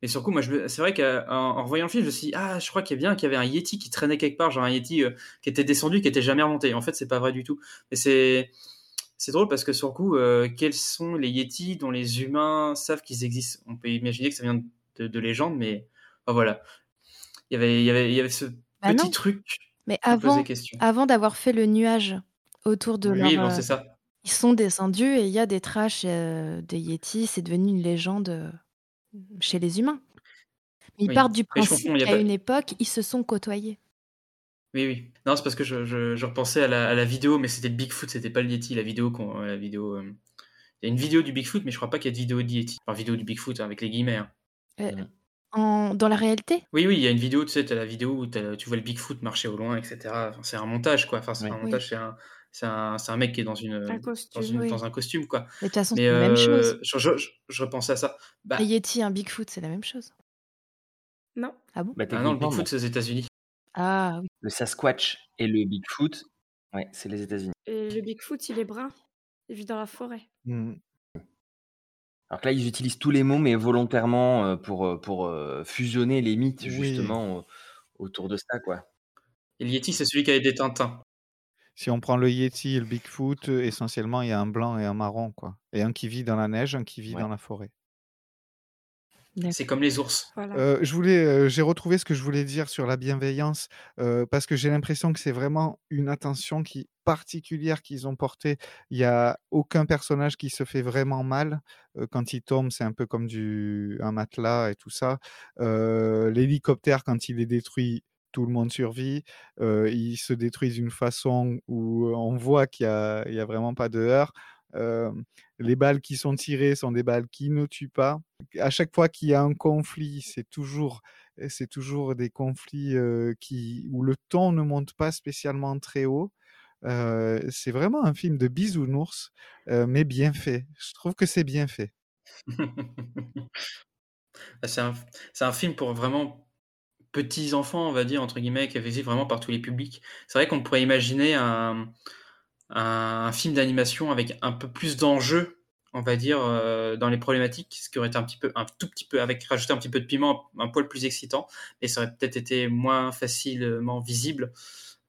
Et sur le coup, moi, je c'est vrai qu'en en revoyant le film, je me suis dit, ah, je crois qu'il y a bien qu'il y avait un Yeti qui traînait quelque part, genre un Yeti euh, qui était descendu, qui était jamais remonté. En fait, c'est pas vrai du tout. Et c'est c'est drôle parce que sur le coup, euh, quels sont les Yetis dont les humains savent qu'ils existent? On peut imaginer que ça vient de, de légendes, mais enfin, voilà. Il y avait, il y avait, il y avait ce Bah petit non. truc Mais avant, d'avoir fait le nuage autour de leur... Oui, bon, euh, c'est ça. Ils sont descendus et il y a des traces euh, des Yétis. C'est devenu une légende euh, chez les humains. Ils Oui. partent du principe qu'à pas- une époque, ils se sont côtoyés. Oui, oui. Non, c'est parce que je, je, je repensais à la, à la vidéo, mais c'était le Bigfoot, c'était pas le Yeti, la vidéo qu'on, la vidéo. euh, Il y a une vidéo du Bigfoot, mais je crois pas qu'il y ait de vidéo de Yeti. Enfin, vidéo du Bigfoot hein, avec les guillemets. hein. Euh, en... dans la réalité? Oui, oui, il y a une vidéo, tu sais, as la vidéo où t'as- tu vois le Bigfoot marcher au loin, etc. Enfin, c'est un montage, quoi. Enfin, c'est Oui. un Oui. montage, c'est un, c'est un, c'est un mec qui est dans une, Un dans costume, une, oui. dans un costume, quoi. Mais de toute façon, Mais c'est la même euh, chose. je, je, je- je repensais à ça. Bah, Un Yeti, un Bigfoot, c'est la même chose. Non. Ah bon? Bah, ah non, le Bigfoot, c'est aux États-Unis. Ah oui. Le Sasquatch et le Bigfoot, ouais, c'est les États-Unis. Et le Bigfoot, il est brun. Il vit dans la forêt. Mm. Alors que là, ils utilisent tous les mots, mais volontairement euh, pour, euh, pour euh, fusionner les mythes, Oui. justement, autour de ça, quoi. Et le Yeti, c'est celui qui a des Tintins. Si on prend le Yeti et le Bigfoot, essentiellement, il y a un blanc et un marron, quoi. Et un qui vit dans la neige, un qui vit Ouais. dans la forêt. C'est comme les ours. Voilà. Euh, je voulais, euh, j'ai retrouvé ce que je voulais dire sur la bienveillance euh, parce que j'ai l'impression que c'est vraiment une attention qui particulière qu'ils ont portée. Il y a aucun personnage qui se fait vraiment mal Euh, quand il tombe. C'est un peu comme du un matelas et tout ça. Euh, L'hélicoptère quand il est détruit. Tout le monde survit. Euh, il se détruit d'une façon où on voit qu'il y a, a vraiment pas de heurts. Les balles qui sont tirées sont des balles qui ne tuent pas. À chaque fois qu'il y a un conflit, c'est toujours, c'est toujours des conflits qui, où le ton ne monte pas spécialement très haut. C'est vraiment un film de bisounours, mais bien fait. Je trouve que c'est bien fait. (laughs) Ah, c'est un, un film pour vraiment petits enfants, on va dire, entre guillemets, qui est vraiment par tous les publics. C'est vrai qu'on pourrait imaginer un, un, un film d'animation avec un peu plus d'enjeux, on va dire, euh, dans les problématiques, ce qui aurait été un petit peu, un tout petit peu, avec rajouter un petit peu de piment, un, un poil plus excitant, et ça aurait peut-être été moins facilement visible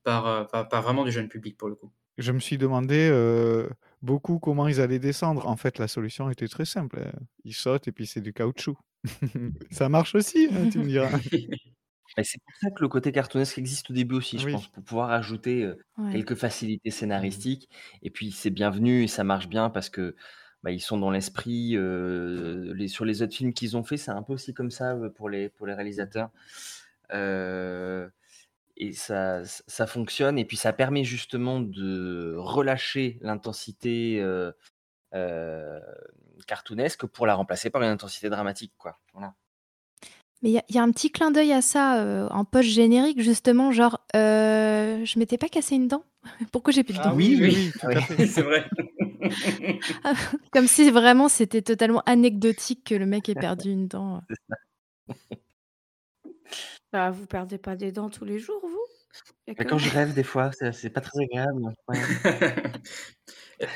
par, euh, par, par vraiment du jeune public pour le coup. Je me suis demandé euh, beaucoup comment ils allaient descendre. En fait, la solution était très simple. Ils sautent et puis c'est du caoutchouc. (laughs) ça marche aussi, hein, tu me diras. (laughs) C'est pour ça que le côté cartoonesque existe au début aussi, je Oui. pense, pour pouvoir ajouter Ouais. quelques facilités scénaristiques. Et puis c'est bienvenu et ça marche bien parce que bah, ils sont dans l'esprit. euh, les, sur les autres films qu'ils ont fait, c'est un peu aussi comme ça pour les, pour les réalisateurs. Euh, et ça, ça fonctionne. Et puis ça permet justement de relâcher l'intensité euh, cartoonesque pour la remplacer par une intensité dramatique. Quoi. Voilà. Mais il y, a- il y a un petit clin d'œil à ça euh, en post-générique, justement, genre, euh, je m'étais pas cassé une dent (laughs) Pourquoi j'ai plus de Ah dents oui, oui, oui, (laughs) c'est vrai. Comme si vraiment c'était totalement anecdotique que le mec ait perdu une dent. (laughs) Bah, vous perdez pas des dents tous les jours, vous? Que quand je rêve, des fois, c'est pas très agréable. ouais.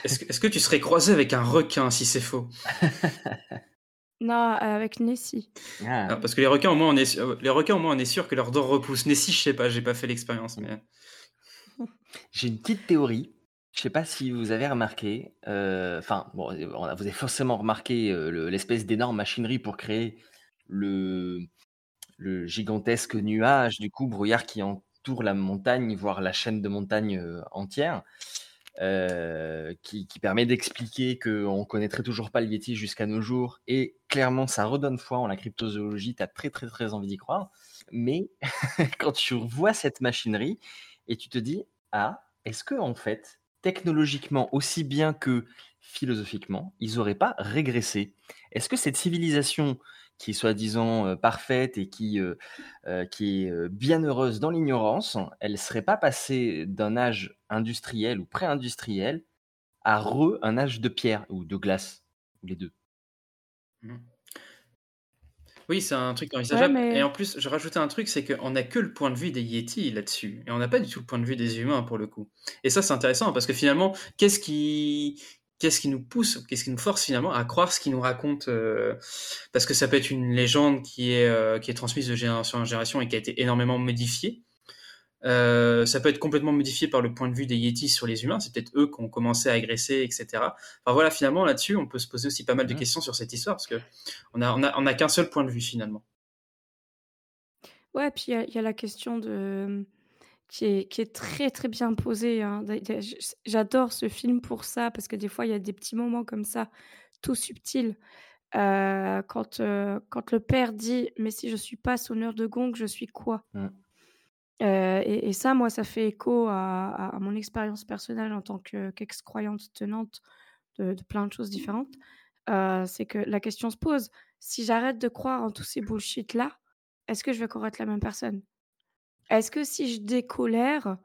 Est-ce que, est-ce que tu serais croisé avec un requin si c'est faux? Non, avec Nessie. Ah. Ah, Parce que les requins, au moins, on est, sûr- les requins, au moins, on est sûr que leurs dents repoussent. Nessie, je sais pas, j'ai pas fait l'expérience, mais. (laughs) J'ai une petite théorie. Je sais pas si vous avez remarqué. euh, Enfin, bon, vous avez forcément remarqué euh, le- l'espèce d'énorme machinerie pour créer le, le gigantesque nuage, du coup, brouillard qui entoure la montagne, voire la chaîne de montagne euh, entière, euh, qui, permet d'expliquer qu'on connaîtrait toujours pas le Yeti jusqu'à nos jours. Et clairement, ça redonne foi en la cryptozoologie. Tu as très, très, très envie d'y croire. Mais (laughs) quand tu vois cette machinerie et tu te dis, ah, est-ce que en fait, technologiquement aussi bien que philosophiquement, ils n'auraient pas régressé? Est-ce que cette civilisation qui est soi-disant euh, parfaite et qui, euh, euh, qui est euh, bien heureuse dans l'ignorance, elle ne serait pas passée d'un âge industriel ou pré-industriel à re un âge de pierre ou de glace, ou les deux Oui, c'est un truc envisageable. Ouais, mais- Et en plus, je rajoutais un truc, c'est qu'on n'a que le point de vue des Yétis là-dessus. Et on n'a pas du tout le point de vue des humains pour le coup. Et ça, c'est intéressant parce que finalement, qu'est-ce qui. Qu'est-ce qui nous pousse, qu'est-ce qui nous force finalement à croire ce qu'ils nous racontent euh, Parce que ça peut être une légende qui est, euh, qui est transmise de génération en génération et qui a été énormément modifiée. Euh, ça peut être complètement modifié par le point de vue des Yétis sur les humains. C'est peut-être eux qui ont commencé à agresser, etc. Enfin voilà, finalement là-dessus, on peut se poser aussi pas mal de Mhm. questions sur cette histoire parce que on a, on a, on a qu'un seul point de vue finalement. Ouais, puis il y a- il y, a la question de qui est, qui est très très bien posée. hein. J'adore ce film pour ça parce que des fois il y a des petits moments comme ça, tout subtils. Euh, quand, euh, quand le père dit Mais si je suis pas sonneur de gong, je suis quoi Mm. Euh, et, et ça, moi, ça fait écho à, à- à mon expérience personnelle en tant que- qu'ex-croyante tenante de, de plein de choses différentes. c'est que la question se pose. Si j'arrête de croire en tous ces bullshit-là, est-ce que je vais être la même personne? Est-ce que si je décolère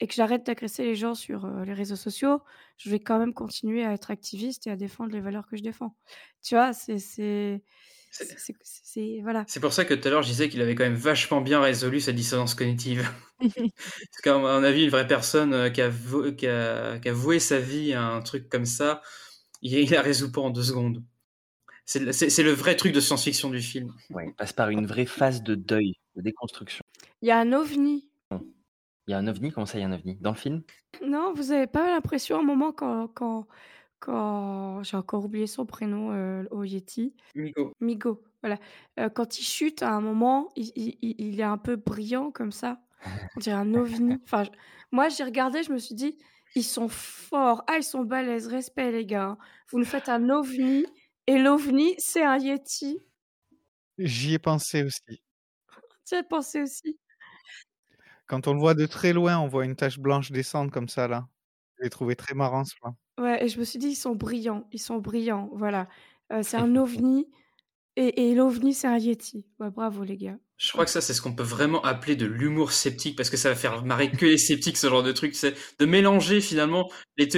et que j'arrête d'agresser les gens sur euh, les réseaux sociaux, je vais quand même continuer à être activiste et à défendre les valeurs que je défends? Tu vois, c'est... c'est... c'est- c'est- voilà. C'est pour ça que tout à l'heure, je disais qu'il avait quand même vachement bien résolu sa dissonance cognitive. (laughs) Parce qu'à mon avis, une vraie personne qui a, vo- qui, a, qui a voué sa vie à un truc comme ça, il, il la résout pas en deux secondes. C'est le- C'est c'est le vrai truc de science-fiction du film. Ouais, il passe par une vraie phase de deuil, de déconstruction. Il y a un ovni. Il y a un ovni, comment ça, il y a un ovni? Dans le film? Non, vous avez pas l'impression à un moment quand, quand, quand j'ai encore oublié son prénom euh, au Yeti. Migo. Migo, voilà. Euh, quand il chute, à un moment, il, il- il- il est un peu brillant comme ça. On dirait un ovni. (laughs) Enfin, je- moi, j'ai regardé, je me suis dit, ils sont forts. Ah, ils sont balèzes. Respect, les gars. Vous nous faites un ovni. Et l'ovni, c'est un Yeti. J'y ai pensé aussi. Tu as pensé aussi? Quand on le voit de très loin, on voit une tache blanche descendre comme ça, là. J'ai trouvé très marrant ce plan. Ouais, et je me suis dit, ils sont brillants. Ils sont brillants. Voilà. Euh, c'est un (laughs) ovni. Et, et l'ovni, c'est un Yeti. Ouais, bravo, les gars. Je crois que ça, c'est ce qu'on peut vraiment appeler de l'humour sceptique, parce que ça va faire marrer que les sceptiques, ce genre de truc. C'est de mélanger finalement les,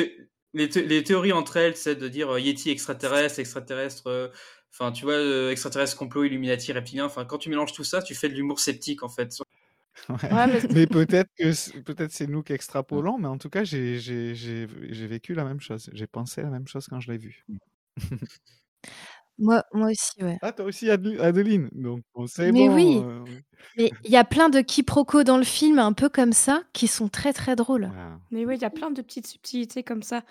les, thé- les théories entre elles, c'est de dire euh, Yeti extraterrestre, extraterrestre, euh, enfin, tu vois, euh, extraterrestre, complot, Illuminati, reptilien. Enfin, quand tu mélanges tout ça, tu fais de l'humour sceptique, en fait. Ouais. Ouais, mais- mais (laughs) peut-être que c- peut-être c'est nous qui extrapolons, mais en tout cas, j'ai j'ai- j'ai- j'ai vécu la même chose. J'ai pensé la même chose quand je l'ai vu. (laughs) Moi, moi aussi, ouais. Ah, toi aussi, Adel- Adeline. Donc, bon, c'est Mais bon. oui. euh, Mais il y a plein de quiproquos dans le film, un peu comme ça, qui sont très très drôles. Mais oui, il y a plein de petites subtilités comme ça.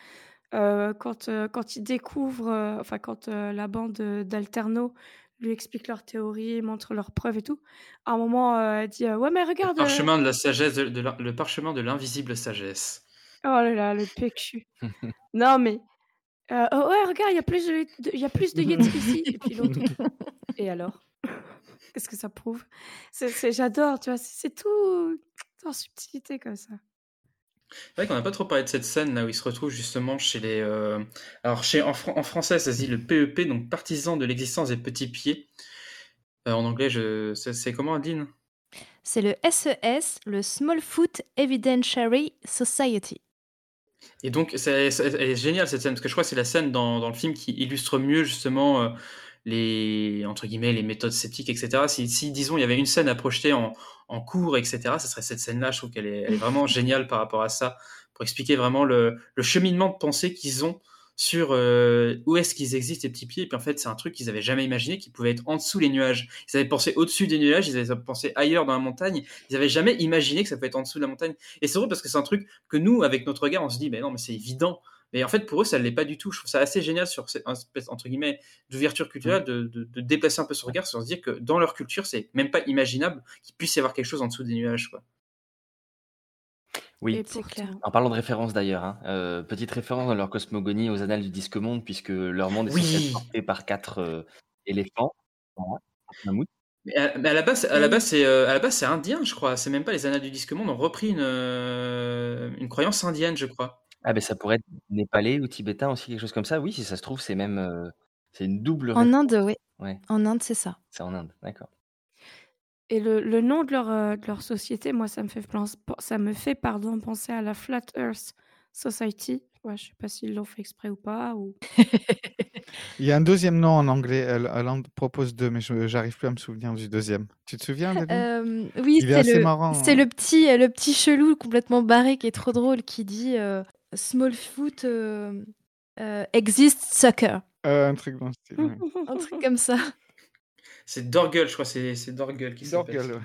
Euh, quand, euh, quand ils découvrent, euh, enfin, quand euh, la bande euh, d'Alterno lui explique leur théorie, montre leurs preuves et tout, à un moment, euh, elle dit euh, Ouais, mais Le regarde. euh, parchemin de la sagesse, de, de l'in- le parchemin de l'invisible sagesse. Oh là là, le péchu. (laughs) non, mais. euh, oh, ouais, regarde, il y a plus de, y a plus de Yeti ici. Et puis l'autre. (laughs) Et alors? Qu'est-ce que ça prouve? J'adore, tu vois, c'est tout en subtilité comme ça. C'est vrai qu'on n'a pas trop parlé de cette scène là où il se retrouve justement chez les. euh, Alors, chez, en, fran- en français, ça se dit le PEP, donc partisan de l'existence des petits pieds. Euh, en anglais, je... c'est comment, Adeline C'est le SES, le Smallfoot Evidentiary Society. Et donc, c'est- c'est- elle est géniale cette scène, parce que je crois que c'est la scène dans, dans le film qui illustre mieux justement euh, les, entre guillemets, les méthodes sceptiques, etc. Si, si, disons, il y avait une scène à projeter en, en cours, etc., ce serait cette scène-là. Je trouve qu'elle est, vraiment (laughs) géniale par rapport à ça, pour expliquer vraiment le, le cheminement de pensée qu'ils ont sur euh, où est-ce qu'ils existent, les petits pieds. Et puis en fait, c'est un truc qu'ils avaient jamais imaginé, qui pouvait être en dessous les nuages. Ils avaient pensé au-dessus des nuages, ils avaient pensé ailleurs dans la montagne. Ils avaient jamais imaginé que ça pouvait être en dessous de la montagne. Et c'est drôle parce que c'est un truc que nous, avec notre regard, on se dit, mais non, mais c'est évident. Mais en fait, pour eux, ça ne l'est pas du tout. Je trouve ça assez génial sur cette espèce, entre guillemets, d'ouverture culturelle, de, de, de déplacer un peu ce regard, sur se dire que dans leur culture, c'est même pas imaginable qu'il puisse y avoir quelque chose en dessous des nuages, quoi. Oui. Et pourtant- En parlant de référence d'ailleurs, hein, euh, petite référence dans leur cosmogonie aux annales du disque monde, puisque leur monde est censé Oui. être porté par quatre euh, éléphants. Mammouths. Mais à, mais à la base, à la base, c'est euh, à la base, c'est indien, je crois. C'est même pas les annales du disque monde ont repris une, une croyance indienne, je crois. Ah ben ça pourrait être népalais ou tibétain aussi, quelque chose comme ça. Oui, si ça se trouve, c'est même euh, c'est une double. En. Inde, oui. Ouais, En Inde, c'est ça. c'est en Inde, d'accord. Et le, le nom de leur, euh, de leur société, moi, ça me fait, plan- ça me fait pardon, penser à la Flat Earth Society. Ouais, je sais pas s'ils l'ont fait exprès ou pas. Ou... (laughs) Il y a un deuxième nom en anglais. Elle, elle en propose deux, mais je j'arrive plus à me souvenir du deuxième. Tu te souviens, Euh, oui, c'est le, marrant, c'est hein. le petit, le petit chelou complètement barré qui est trop drôle qui dit euh, Smallfoot euh, euh, exist sucker. Euh, Un truc dans le style. ouais. (laughs) Un truc comme ça. C'est Dorgel, je crois. C'est c'est Dorgel qui s'appelle. Dorgel, ouais.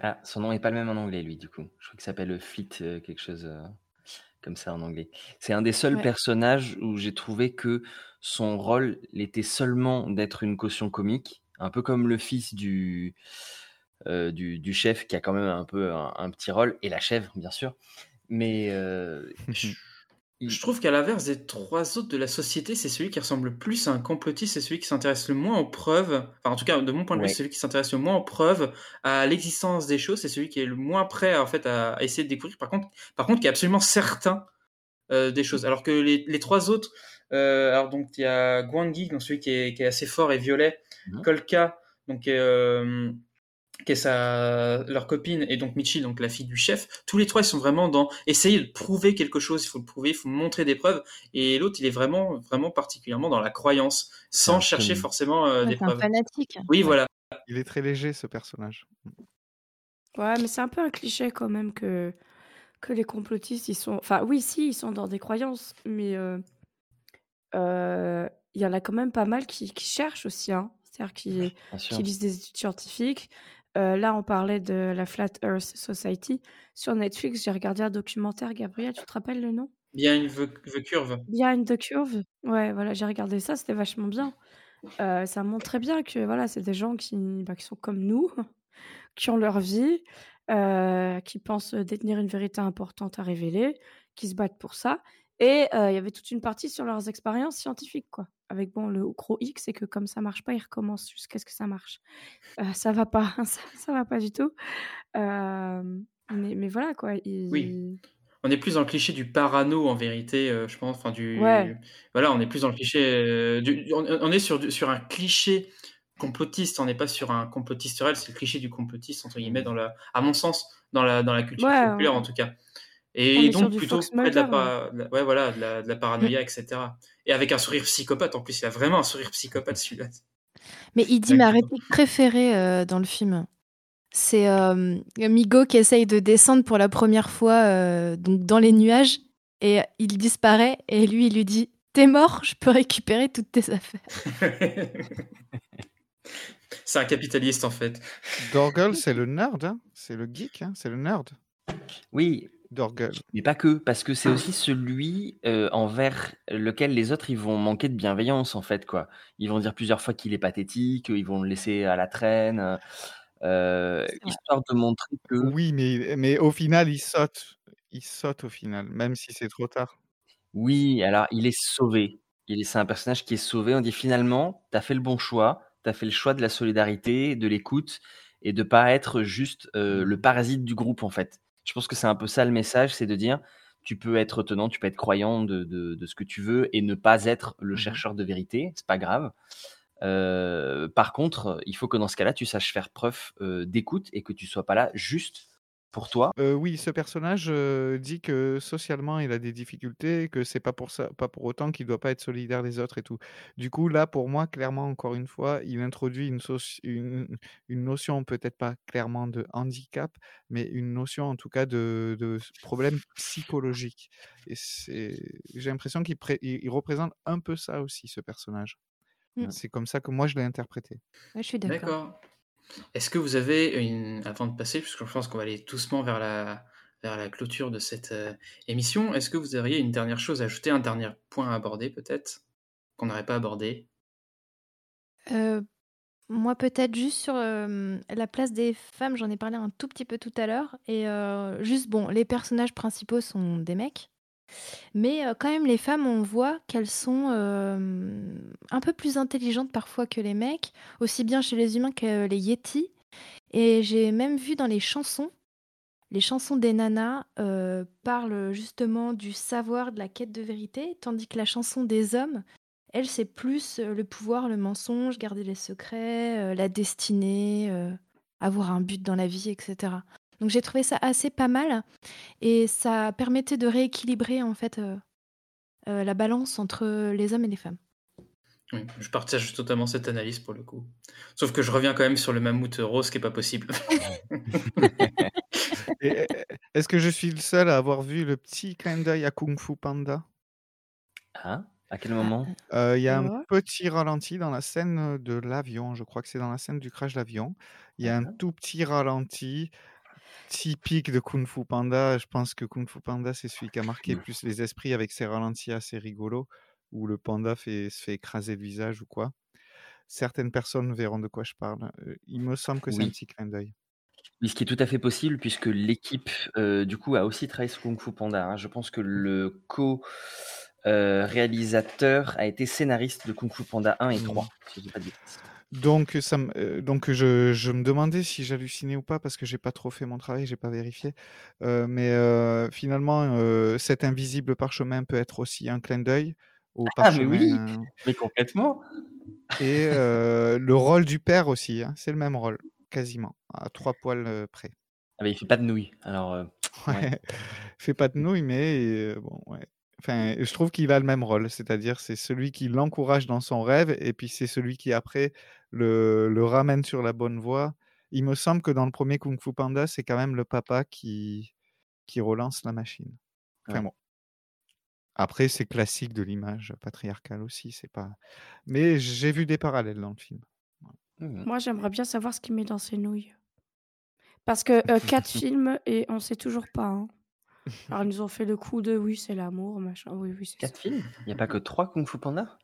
Ah, son nom est pas le même en anglais, lui, du coup. Je crois qu'il s'appelle Fleet, euh, quelque chose euh, comme ça en anglais. C'est un des seuls Ouais. personnages où j'ai trouvé que son rôle était seulement d'être une caution comique, un peu comme le fils du, euh, du, du chef qui a quand même un peu un, un petit rôle, et la chèvre, bien sûr. Mais euh, (laughs) je- il- Je trouve qu'à l'inverse des trois autres de la société, c'est celui qui ressemble le plus à un complotiste, c'est celui qui s'intéresse le moins aux preuves, enfin en tout cas de mon point de vue, Ouais. c'est celui qui s'intéresse le moins aux preuves, à l'existence des choses, c'est celui qui est le moins prêt à, en fait à, à essayer de découvrir, par contre, par contre qui est absolument certain euh, des choses, alors que les, les trois autres, Euh, alors donc il y a Guangui, donc celui qui est, qui est assez fort et violet, Mhm. Kolka, donc euh, qui est sa, leur copine, et donc Michi, donc la fille du chef. Tous les trois, ils sont vraiment dans essayer de prouver quelque chose. Il faut le prouver, il faut montrer des preuves. Et l'autre, il est vraiment, vraiment particulièrement dans la croyance, sans chercher forcément euh, Ouais, des c'est un preuves. fanatique. Oui, voilà. Il est très léger ce personnage. Ouais, mais c'est un peu un cliché quand même que, que les complotistes, ils sont... Enfin, oui, si, ils sont dans des croyances, mais euh, euh, il y en a quand même pas mal qui, qui cherchent aussi, hein. C'est-à-dire qui, qui lisent des études scientifiques. Euh, là, on parlait de la Flat Earth Society. Sur Netflix, j'ai regardé un documentaire, Gabriel, tu te rappelles le nom? Bien une the, the curve. Behind the Curve. Ouais, voilà, j'ai regardé ça, c'était vachement bien. Euh, ça montre très bien que voilà, c'est des gens qui, bah, qui sont comme nous, (laughs) qui ont leur vie, euh, qui pensent détenir une vérité importante à révéler, qui se battent pour ça. Et euh, il y avait toute une partie sur leurs expériences scientifiques, quoi. Avec bon, le gros X, c'est que comme ça marche pas, ils recommencent jusqu'à ce que ça marche. Euh, ça va pas, (laughs) ça, ça va pas du tout. Euh, mais, mais voilà, quoi. ils- Oui. On est plus dans le cliché du parano en vérité, euh, je pense. Enfin, du. Ouais. Voilà, on est plus dans le cliché. euh, du- on, on est sur, sur un cliché complotiste, on n'est pas sur un complotiste réel, c'est le cliché du complotiste, entre guillemets, dans la, à mon sens, dans la, dans la culture Ouais, populaire en tout cas. Et donc plutôt près de la, ouais, voilà, de la, de la paranoïa, etc. Et avec un sourire psychopathe en plus, il a vraiment un sourire psychopathe celui-là. Mais il dit ma réplique préférée euh, dans le film. C'est euh, Migo qui essaye de descendre pour la première fois euh, donc dans les nuages et il disparaît et lui il lui dit T'es mort, je peux récupérer toutes tes affaires. (laughs) C'est un capitaliste en fait. Dorgle, (laughs) c'est le nerd, hein c'est le geek, hein c'est le nerd. Oui, Dorgle. mais pas que, parce que c'est aussi celui euh, envers lequel les autres ils vont manquer de bienveillance en fait quoi. Ils vont dire plusieurs fois qu'il est pathétique, ils vont le laisser à la traîne, euh, histoire de montrer que Oui, mais, mais au final, il saute. Il saute au final, même si c'est trop tard. oui, alors il est sauvé. Il est, c'est un personnage qui est sauvé. On dit finalement, t'as fait le bon choix, t'as fait le choix de la solidarité, de l'écoute et de pas être juste euh, le parasite du groupe en fait. Je pense que c'est un peu ça le message, c'est de dire tu peux être tenant, tu peux être croyant de, de- de ce que tu veux et ne pas être le chercheur de vérité, c'est pas grave. Euh, par contre, il faut que dans ce cas-là, tu saches faire preuve euh, d'écoute et que tu sois pas là juste pour toi? Euh, oui, ce personnage euh, dit que socialement il a des difficultés, que c'est pas pour ça, pas pour autant qu'il doit pas être solidaire des autres et tout. Du coup, là, pour moi, clairement, encore une fois, il introduit une, soci- une, une notion, peut-être pas clairement de handicap, mais une notion en tout cas de, de problème psychologique. Et j'ai l'impression qu'il pré- il- il représente un peu ça aussi, ce personnage. Mm. C'est comme ça que moi je l'ai interprété. Ouais, je suis d'accord. Est-ce que vous avez une. Avant de passer, puisque je pense qu'on va aller doucement vers la, clôture de cette euh, émission, est-ce que vous auriez une dernière chose à ajouter, un dernier point à aborder peut-être, qu'on n'aurait pas abordé? Euh, moi, peut-être juste sur euh, la place des femmes, j'en ai parlé un tout petit peu tout à l'heure. Et juste, bon, les personnages principaux sont des mecs. Mais euh, quand même, les femmes, on voit qu'elles sont euh, un peu plus intelligentes parfois que les mecs, aussi bien chez les humains que les yétis. Et j'ai même vu dans les chansons, les chansons des nanas euh, parlent justement du savoir, de la quête de vérité, tandis que la chanson des hommes, elle, c'est plus le pouvoir, le mensonge, garder les secrets, la destinée, avoir un but dans la vie, etc. Donc j'ai trouvé ça assez pas mal et ça permettait de rééquilibrer en fait euh, euh, la balance entre les hommes et les femmes. Oui, je partage totalement cette analyse pour le coup. Sauf que je reviens quand même sur le mammouth rose qui est pas possible. (laughs) Euh, est-ce que je suis le seul à avoir vu le petit clin d'œil à Kung Fu Panda? Hein À quel moment? Euh, Il y a un petit ralenti dans la scène de l'avion, je crois que c'est dans la scène du crash d'avion. Il y a un tout petit ralenti typique de Kung Fu Panda. Je pense que Kung Fu Panda, c'est celui qui a marqué le plus les esprits avec ses ralentis assez rigolos, où le panda fait, se fait écraser le visage ou quoi. Certaines personnes verront de quoi je parle. Euh, Il me semble que c'est un petit clin d'œil. Ce qui est tout à fait possible, puisque l'équipe, euh, du coup, a aussi travaillé sur Kung Fu Panda. hein. Je pense que le co-réalisateur a été scénariste de Kung Fu Panda 1 et 3, si je dis pas de bêtises. Donc, ça me, euh, donc je, je me demandais si j'hallucinais ou pas parce que j'ai pas trop fait mon travail, j'ai pas vérifié. Euh, mais euh, finalement, euh, cet invisible parchemin peut être aussi un clin d'œil au Ah, mais oui, parchemin. mais complètement. Et le rôle du père aussi, hein, c'est le même rôle, quasiment, à trois poils près. Ah, mais il fait pas de nouilles. Alors, ouais. Ouais. (laughs) Fait pas de nouilles, mais bon, ouais. Enfin, je trouve qu'il a le même rôle, c'est-à-dire c'est celui qui l'encourage dans son rêve et puis c'est celui qui après le, le ramène sur la bonne voie. Il me semble que dans le premier Kung Fu Panda, c'est quand même le papa qui, qui relance la machine. Enfin Ouais. bon. Après, c'est classique de l'image patriarcale aussi, c'est pas. Mais j'ai vu des parallèles dans le film. Mmh. Moi, j'aimerais bien savoir ce qu'il met dans ses nouilles. Parce que euh, quatre (laughs) films et on sait toujours pas. hein. (laughs) Alors, ils nous ont fait le coup de oui, c'est l'amour, machin. Oui, oui, c'est ça. Quatre films? Il n'y a pas que trois Kung Fu Panda?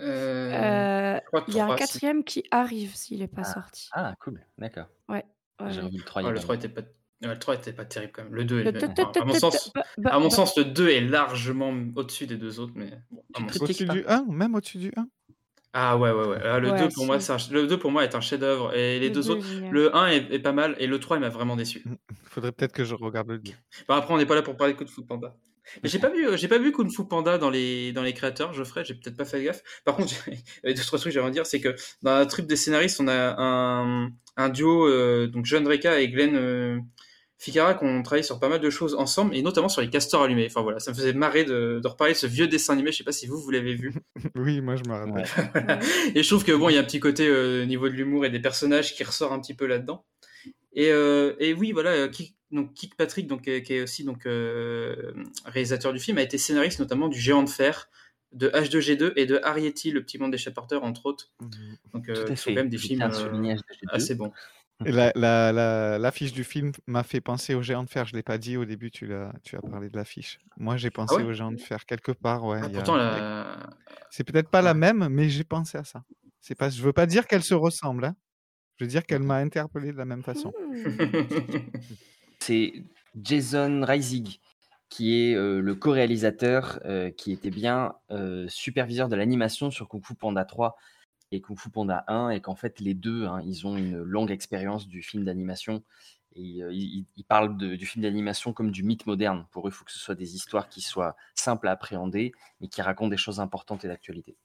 Euh, Euh, Il y a un quatrième qui arrive s'il n'est pas sorti. Ah, cool, d'accord. Ouais. ouais, J'ai revu le 3 il y Ah, le pas 3 longtemps. était pas... ouais, le 3 était pas terrible quand même. Le 2 est... Le tut, enfin, à mon sens, bah, bah, à mon bah. sens, le 2 est largement au-dessus des deux autres, mais bon, Au-dessus du 1, même au-dessus du 1. Ah ouais, ouais, ouais. Ah, le, Ouais, 2 pour moi, un- le 2 pour moi est un chef-d'œuvre et les Le deux deux autres, génial. le 1 est, est pas mal et le 3 il m'a vraiment déçu. Faudrait peut-être que je regarde le 2. Bon, après, on n'est pas là pour parler de Kung Fu Panda. Mais j'ai pas vu, euh, j'ai pas vu Kung Fu Panda dans les dans les créateurs, Geoffrey. J'ai peut-être pas fait gaffe. Par contre, (laughs) il y a deux trois trucs que j'aimerais dire, c'est que dans la trip des scénaristes, on a un un duo euh, donc John Dreka et Glenn euh, Ficarra qui ont travaillé sur pas mal de choses ensemble et notamment sur les castors allumés. Enfin voilà, ça me faisait marrer de, de reparler de ce vieux dessin animé. Je sais pas si vous vous l'avez vu. (laughs) Oui, moi je me rappelle. Ouais. Voilà. (laughs) Et je trouve que bon, il y a un petit côté euh, au niveau de l'humour et des personnages qui ressort un petit peu là-dedans. Et, euh, et oui, voilà, euh, donc Kik Patrick, donc euh, qui est aussi donc euh, réalisateur du film, a été scénariste notamment du Géant de fer, de H2G2 et de Arietti, le petit monde des chaporteurs, entre autres. Mhm. Donc, euh, sont quand même des films euh, souligner HDG2. assez bons. Et la, la, la- l'affiche du film m'a fait penser au géant de fer. Je l'ai pas dit au début, tu, l'as, tu as parlé de l'affiche. Moi, j'ai pensé ouais au géant de fer quelque part. Ouais, Ah, a-. C'est peut-être pas la même, mais j'ai pensé à ça. C'est pas, je veux pas dire qu'elle se ressemble. hein. Je veux dire qu'elle m'a interpellé de la même façon. (laughs) (laughs) C'est Jason Reisig qui est euh, le co-réalisateur, euh, qui était bien euh, superviseur de l'animation sur Kung Fu Panda 3 et Kung Fu Panda 1, et qu'en fait les deux, hein, ils ont une longue expérience du film d'animation. Et ils, parlent du film d'animation comme du mythe moderne. Pour eux, il faut que ce soit des histoires qui soient simples à appréhender, mais qui racontent des choses importantes et d'actualité.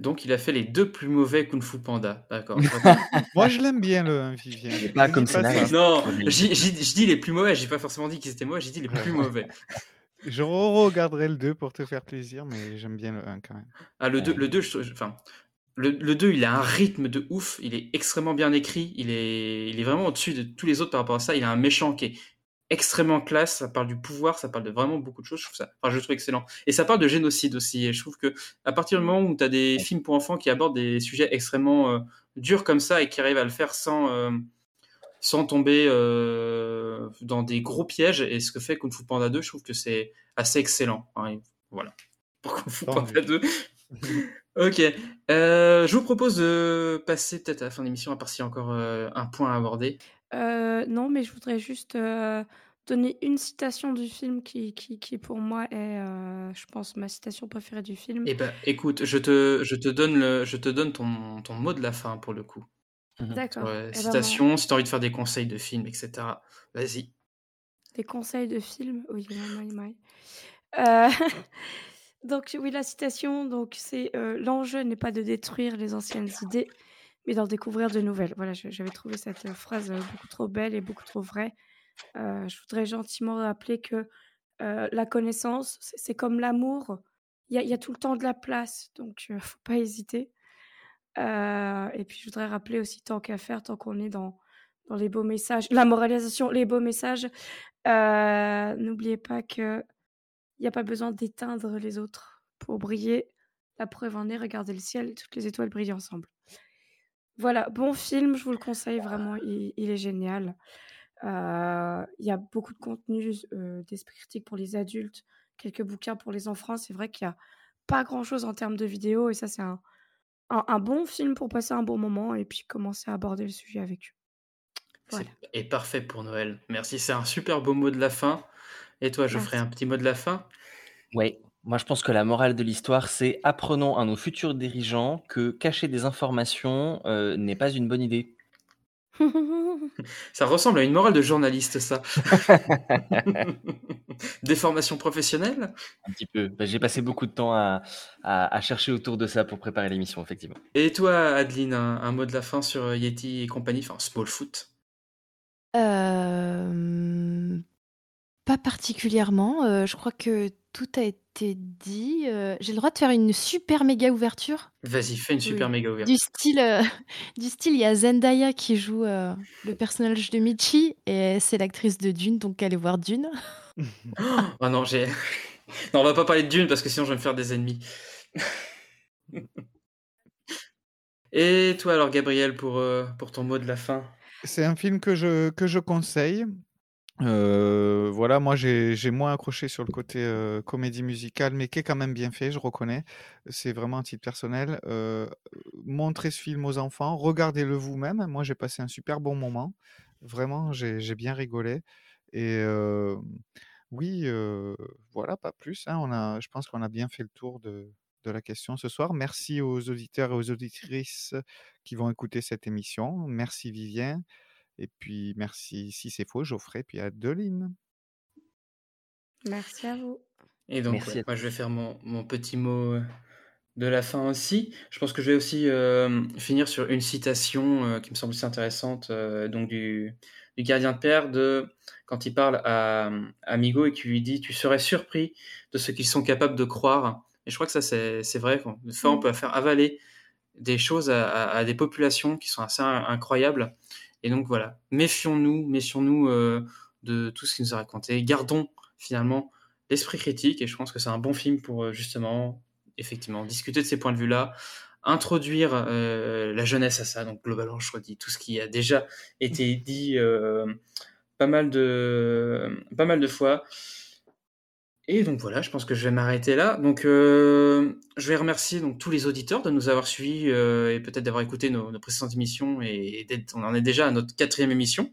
Donc, il a fait les deux plus mauvais Kung Fu Panda. D'accord. (laughs) (laughs) Moi, je l'aime bien, le un, Vivien. Mais pas Je comme dis ça. scénariste. non, je dis les plus mauvais. J'ai pas forcément dit qu'ils étaient mauvais. J'ai dit les plus mauvais. Je regarderai le 2 pour te faire plaisir, mais j'aime bien le 1 quand même. Ah, le 2, Ouais. le 2, je- enfin, le, le 2, il a un rythme de ouf, il est extrêmement bien écrit, il est, il est vraiment au-dessus de tous les autres par rapport à ça. Il a un méchant qui est extrêmement classe, ça parle du pouvoir, ça parle de vraiment beaucoup de choses, je trouve ça, enfin, je le trouve excellent. Et ça parle de génocide aussi, et je trouve que à partir du moment où tu as des films pour enfants qui abordent des sujets extrêmement euh, durs comme ça et qui arrivent à le faire sans, euh, sans tomber euh, dans des gros pièges, et ce que fait Kung Fu Panda 2, je trouve que c'est assez excellent. Hein, voilà. Pour Kung Fu Panda mieux. 2. (laughs) Ok, je vous propose de passer peut-être à la fin de l'émission, à part s'il y a encore un point à aborder. Euh, non, mais je voudrais juste euh, donner une citation du film qui, qui, qui pour moi est, euh, je pense, ma citation préférée du film. Eh ben, écoute, je te, je te donne, le, je te donne ton, ton mot de la fin pour le coup. D'accord. Ouais, Eh ben, citation, si tu as envie de faire des conseils de films, etc. Vas-y. Des conseils de films? Oui, oui, oui. Euh, (laughs) donc, oui, la citation, donc c'est euh, l'enjeu n'est pas de détruire les anciennes idées, mais d'en découvrir de nouvelles. Voilà, j'avais trouvé cette euh, phrase euh, beaucoup trop belle et beaucoup trop vraie. Euh, je voudrais gentiment rappeler que la connaissance, c'est comme l'amour. Il y a, tout le temps de la place, donc euh, faut pas hésiter. Et puis, je voudrais rappeler aussi, tant qu'à faire, tant qu'on est dans, dans les beaux messages, la moralisation, les beaux messages, n'oubliez pas que il n'y a pas besoin d'éteindre les autres pour briller. La preuve en est, regardez le ciel, toutes les étoiles brillent ensemble. Voilà, bon film, je vous le conseille vraiment, il, il est génial. Euh, Il y a beaucoup de contenu euh, d'esprit critique pour les adultes, quelques bouquins pour les enfants. C'est vrai qu'il n'y a pas grand-chose en termes de vidéo et ça, c'est un, un, un bon film pour passer un bon moment et puis commencer à aborder le sujet avec eux. Voilà. C'est- Et parfait pour Noël. Merci, c'est un super beau mot de la fin. Et toi, je ferai un petit mot de la fin? Ouais, moi je pense que la morale de l'histoire, c'est apprenons à nos futurs dirigeants que cacher des informations euh, n'est pas une bonne idée. (laughs) Ça ressemble à une morale de journaliste, ça. (laughs) Des formations professionnelles? Un petit peu. Bah, J'ai passé beaucoup de temps à, à- à chercher autour de ça pour préparer l'émission, effectivement. Et toi, Adeline, un, un mot de la fin sur euh, Yeti et compagnie, enfin Smallfoot Euh, Pas particulièrement. euh, je crois que tout a été dit. euh, J'ai le droit de faire une super méga ouverture? Vas-y, fais une super Oui. méga Du ouverture. style, euh, (laughs) du style, il y a Zendaya qui joue euh, le personnage de Michi et c'est l'actrice de Dune, donc allez voir Dune. (laughs) Oh non, j'ai. (laughs) Non, on va pas parler de Dune parce que sinon je vais me faire des ennemis. Et toi alors, Gabriel, pour, euh, pour ton mot de la fin? C'est un film que je, que je conseille. Euh, voilà, moi j'ai moins accroché sur le côté euh, comédie musicale, mais qui est quand même bien fait, je reconnais. C'est vraiment un titre personnel. Euh, montrez ce film aux enfants, regardez-le vous-même. Moi j'ai passé un super bon moment. Vraiment, j'ai bien rigolé. Et oui, voilà, pas plus. hein. On a, je pense qu'on a bien fait le tour de la question ce soir. Merci aux auditeurs et aux auditrices qui vont écouter cette émission. Merci Vivien. Et puis merci, si c'est faux, Geoffrey, puis Adeline. Merci à vous. Et donc, Merci ouais, à moi, je vais faire mon, mon petit mot euh, de la fin aussi. Je pense que je vais aussi euh, finir sur une citation euh, qui me semble aussi intéressante, euh, donc du, du gardien de père, de, quand il parle à, à Migo et qui lui dit Tu serais surpris de ce qu'ils sont capables de croire. Et je crois que ça, c'est c'est vrai. Quoi. Des fois, on Mm. peut faire avaler des choses à, à- à des populations qui sont assez in- incroyables. Et donc, voilà, méfions-nous, méfions-nous euh, de tout ce qu'il nous a raconté. Gardons finalement l'esprit critique et je pense que c'est un bon film pour euh, justement, effectivement, discuter de ces points de vue-là, introduire euh, la jeunesse à ça. Donc globalement, je redis tout ce qui a déjà été dit pas mal de pas mal de fois. Et donc voilà, je pense que je vais m'arrêter là. Donc euh, je vais remercier donc tous les auditeurs de nous avoir suivis euh, et peut-être d'avoir écouté nos, nos précédentes émissions et, et d'être- on en est déjà à notre quatrième émission.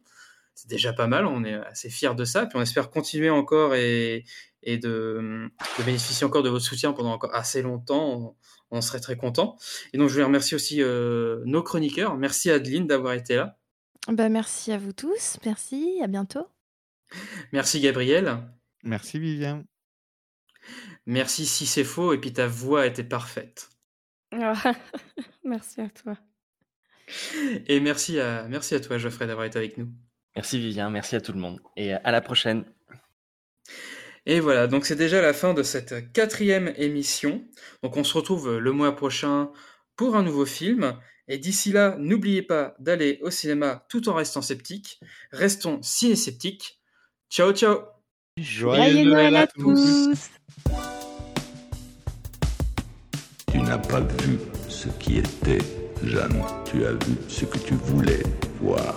C'est déjà pas mal, on est assez fiers de ça. Puis on espère continuer encore et, et de, de bénéficier encore de votre soutien pendant encore assez longtemps. On, serait très content. Et donc je vais remercier aussi euh, nos chroniqueurs. Merci Adeline d'avoir été là. Bah, merci à vous tous. Merci. À bientôt. Merci Gabriel. Merci Vivien. Merci si c'est faux. Et puis ta voix était parfaite. (laughs) Merci à toi. Et merci à, merci à toi Geoffrey d'avoir été avec nous. Merci Vivien, merci à tout le monde. Et à la prochaine. Et voilà, donc c'est déjà la fin de cette quatrième émission. Donc on se retrouve le mois prochain pour un nouveau film. Et d'ici là, n'oubliez pas d'aller au cinéma tout en restant sceptique. Restons ciné-sceptiques. Ciao, ciao Joyeux Noël à tous. N'as pas vu ce qui était, Jeanne. Tu as vu ce que tu voulais voir.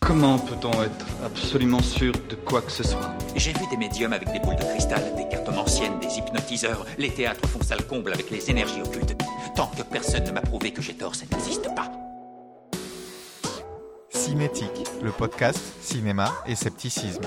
Comment peut-on être absolument sûr de quoi que ce soit? J'ai vu des médiums avec des boules de cristal, des cartomanciennes, des hypnotiseurs. Les théâtres font salle comble avec les énergies occultes. Tant que personne ne m'a prouvé que j'ai tort, ça n'existe pas. Cinétique, le podcast cinéma et scepticisme.